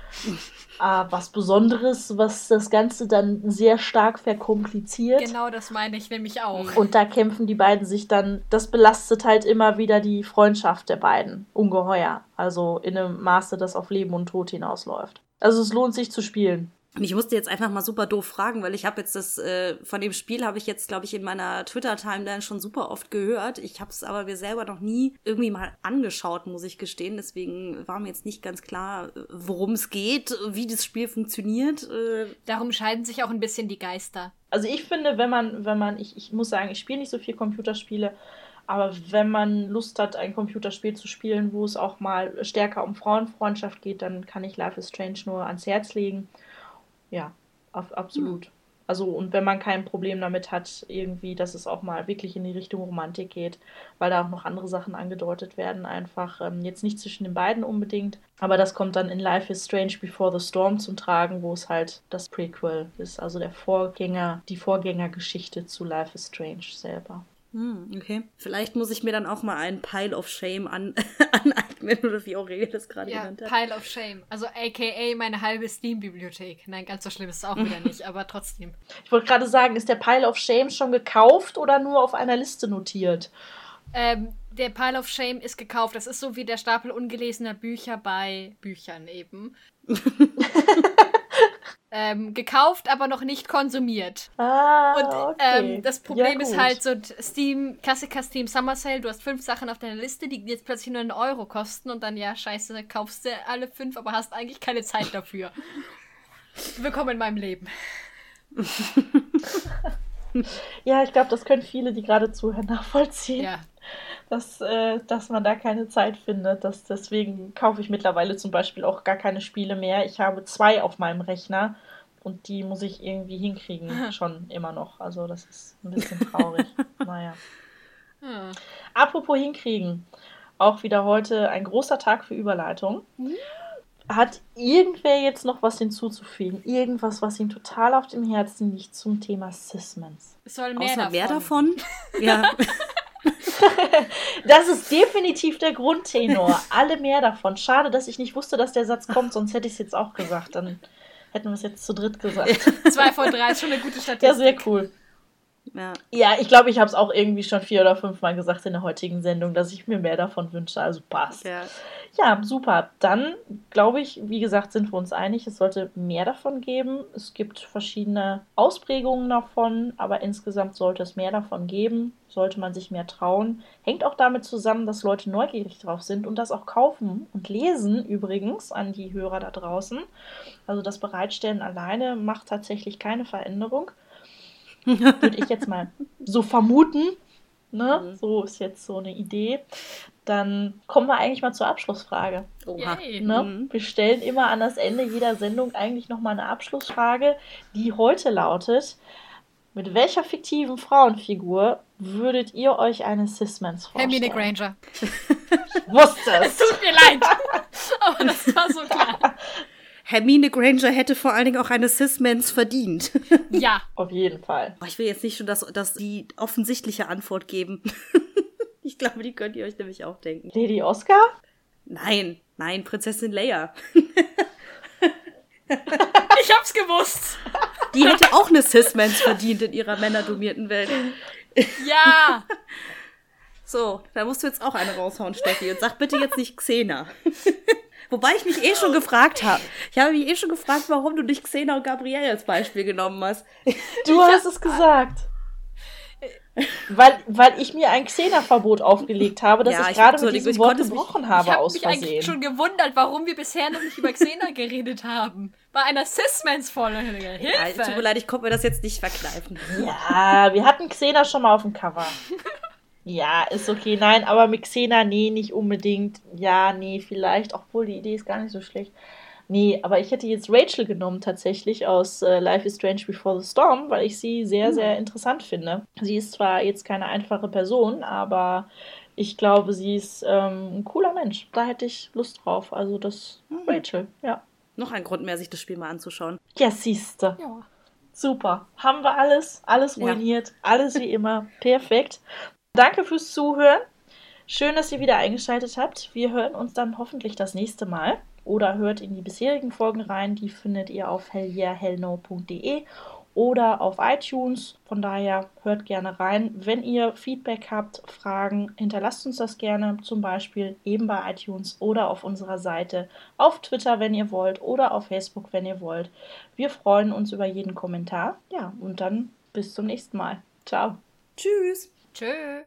äh, was Besonderes, was das Ganze dann sehr stark verkompliziert. Genau, das meine ich nämlich auch. Und da kämpfen die beiden sich dann, das belastet halt immer wieder die Freundschaft der beiden. Ungeheuer. Also in einem Maße, das auf Leben und Tod hinausläuft. Also es lohnt sich zu spielen. Und ich musste jetzt einfach mal super doof fragen, weil ich habe jetzt das, äh, von dem Spiel habe ich jetzt, glaube ich, in meiner Twitter-Timeline schon super oft gehört. Ich habe es aber mir selber noch nie irgendwie mal angeschaut, muss ich gestehen. Deswegen war mir jetzt nicht ganz klar, worum es geht, wie das Spiel funktioniert. Äh. Darum scheiden sich auch ein bisschen die Geister. Also ich finde, wenn man, wenn man, ich, ich muss sagen, ich spiele nicht so viel Computerspiele, aber wenn man Lust hat, ein Computerspiel zu spielen, wo es auch mal stärker um Frauenfreundschaft geht, dann kann ich Life is Strange nur ans Herz legen. Ja, absolut. Also, und wenn man kein Problem damit hat, irgendwie, dass es auch mal wirklich in die Richtung Romantik geht, weil da auch noch andere Sachen angedeutet werden, einfach ähm, jetzt nicht zwischen den beiden unbedingt, aber das kommt dann in Life is Strange Before the Storm zum Tragen, wo es halt das Prequel ist, also der Vorgänger, die Vorgängergeschichte zu Life is Strange selber. Hm, okay. Vielleicht muss ich mir dann auch mal einen Pile of Shame an aneignen, oder wie Aurelie das gerade ja, genannt hat. Pile of Shame. Also aka meine halbe Steam-Bibliothek. Nein, ganz so schlimm ist es auch wieder nicht, aber trotzdem. Ich wollte gerade sagen, ist der Pile of Shame schon gekauft oder nur auf einer Liste notiert? Ähm, der Pile of Shame ist gekauft. Das ist so wie der Stapel ungelesener Bücher bei Büchern eben. ähm, gekauft, aber noch nicht konsumiert. Ah, Und okay. ähm, das Problem ja, ist halt so Steam, Klassiker Steam Summer Sale, du hast fünf Sachen auf deiner Liste, die jetzt plötzlich nur einen Euro kosten und dann, ja, scheiße, kaufst du alle fünf, aber hast eigentlich keine Zeit dafür. Willkommen in meinem Leben. Ja, ich glaube, das können viele, die gerade zuhören, nachvollziehen. Ja. Dass, äh, dass man da keine Zeit findet. Dass, deswegen kaufe ich mittlerweile zum Beispiel auch gar keine Spiele mehr. Ich habe zwei auf meinem Rechner und die muss ich irgendwie hinkriegen, schon immer noch. Also das ist ein bisschen traurig. naja. Hm. Apropos hinkriegen, auch wieder heute ein großer Tag für Überleitung. Hat irgendwer jetzt noch was hinzuzufügen? Irgendwas, was ihm total auf dem Herzen liegt zum Thema Sismans? Es soll mehr Außer davon. mehr davon? Ja. Das ist definitiv der Grundtenor. Alle mehr davon. Schade, dass ich nicht wusste, dass der Satz kommt, sonst hätte ich es jetzt auch gesagt. Dann hätten wir es jetzt zu dritt gesagt. Zwei von drei ist schon eine gute Statistik. Ja, sehr cool. Ja. Ja, ich glaube, ich habe es auch irgendwie schon vier oder fünf Mal gesagt in der heutigen Sendung, dass ich mir mehr davon wünsche. Also passt. ja. Ja, super. Dann glaube ich, wie gesagt, sind wir uns einig, es sollte mehr davon geben. Es gibt verschiedene Ausprägungen davon, aber insgesamt sollte es mehr davon geben, sollte man sich mehr trauen. Hängt auch damit zusammen, dass Leute neugierig drauf sind und das auch kaufen und lesen übrigens an die Hörer da draußen. Also das Bereitstellen alleine macht tatsächlich keine Veränderung. Würde ich jetzt mal so vermuten. Ne? So ist jetzt so eine Idee. Dann kommen wir eigentlich mal zur Abschlussfrage. Oha. Ne? Mhm. Wir stellen immer an das Ende jeder Sendung eigentlich nochmal eine Abschlussfrage, die heute lautet: Mit welcher fiktiven Frauenfigur würdet ihr euch eine Cis-Mans vorstellen? Hermine Granger. Ich wusste es. Tut mir leid. Aber das war so klar. Hermine Granger hätte vor allen Dingen auch eine Cis-Mans verdient. Ja. Auf jeden Fall. Aber ich will jetzt nicht schon das, das die offensichtliche Antwort geben. ich glaube, die könnt ihr euch nämlich auch denken. Lady Oscar? Nein, nein, Prinzessin Leia. Ich hab's gewusst. Die hätte auch eine Cis-Mans verdient in ihrer männerdomierten Welt. Ja. So, da musst du jetzt auch eine raushauen, Steffi. Und sag bitte jetzt nicht Xena. Wobei ich mich eh schon gefragt habe. Ich habe mich eh schon gefragt, warum du nicht Xena und Gabrielle als Beispiel genommen hast. Du hast es gesagt. Weil, weil ich mir ein Xena-Verbot aufgelegt habe, das Ja, ich ich- gerade mit Entschuldigung, diesem ich Wort gebrochen Ich habe habe aus mich eigentlich Versehen. schon gewundert, warum wir bisher noch nicht über Xena geredet haben. Bei einer Cis-Mans-Folge. Ja, Hilfe. tut mir leid, ich konnte mir das jetzt nicht verkneifen. Ja, wir hatten Xena schon mal auf dem Cover. Ja, ist okay. Nein, aber mit Xena, nee, nicht unbedingt. Ja, nee, vielleicht. Obwohl, die Idee ist gar nicht so schlecht. Nee, aber ich hätte jetzt Rachel genommen tatsächlich aus äh, Life is Strange Before the Storm, weil ich sie sehr, sehr interessant finde. Sie ist zwar jetzt keine einfache Person, aber ich glaube, sie ist ähm, ein cooler Mensch. Da hätte ich Lust drauf. Also das Rachel, ja. Noch ein Grund mehr, sich das Spiel mal anzuschauen. Ja, siehste. Ja. Super. Haben wir alles, alles Ja. ruiniert, alles wie immer. Perfekt. Danke fürs Zuhören. Schön, dass ihr wieder eingeschaltet habt. Wir hören uns dann hoffentlich das nächste Mal. Oder hört in die bisherigen Folgen rein. Die findet ihr auf hellyeahhellno.de oder auf iTunes. Von daher hört gerne rein. Wenn ihr Feedback habt, Fragen, hinterlasst uns das gerne. Zum Beispiel eben bei iTunes oder auf unserer Seite, auf Twitter, wenn ihr wollt, oder auf Facebook, wenn ihr wollt. Wir freuen uns über jeden Kommentar. Ja, und dann bis zum nächsten Mal. Ciao. Tschüss. Tschö.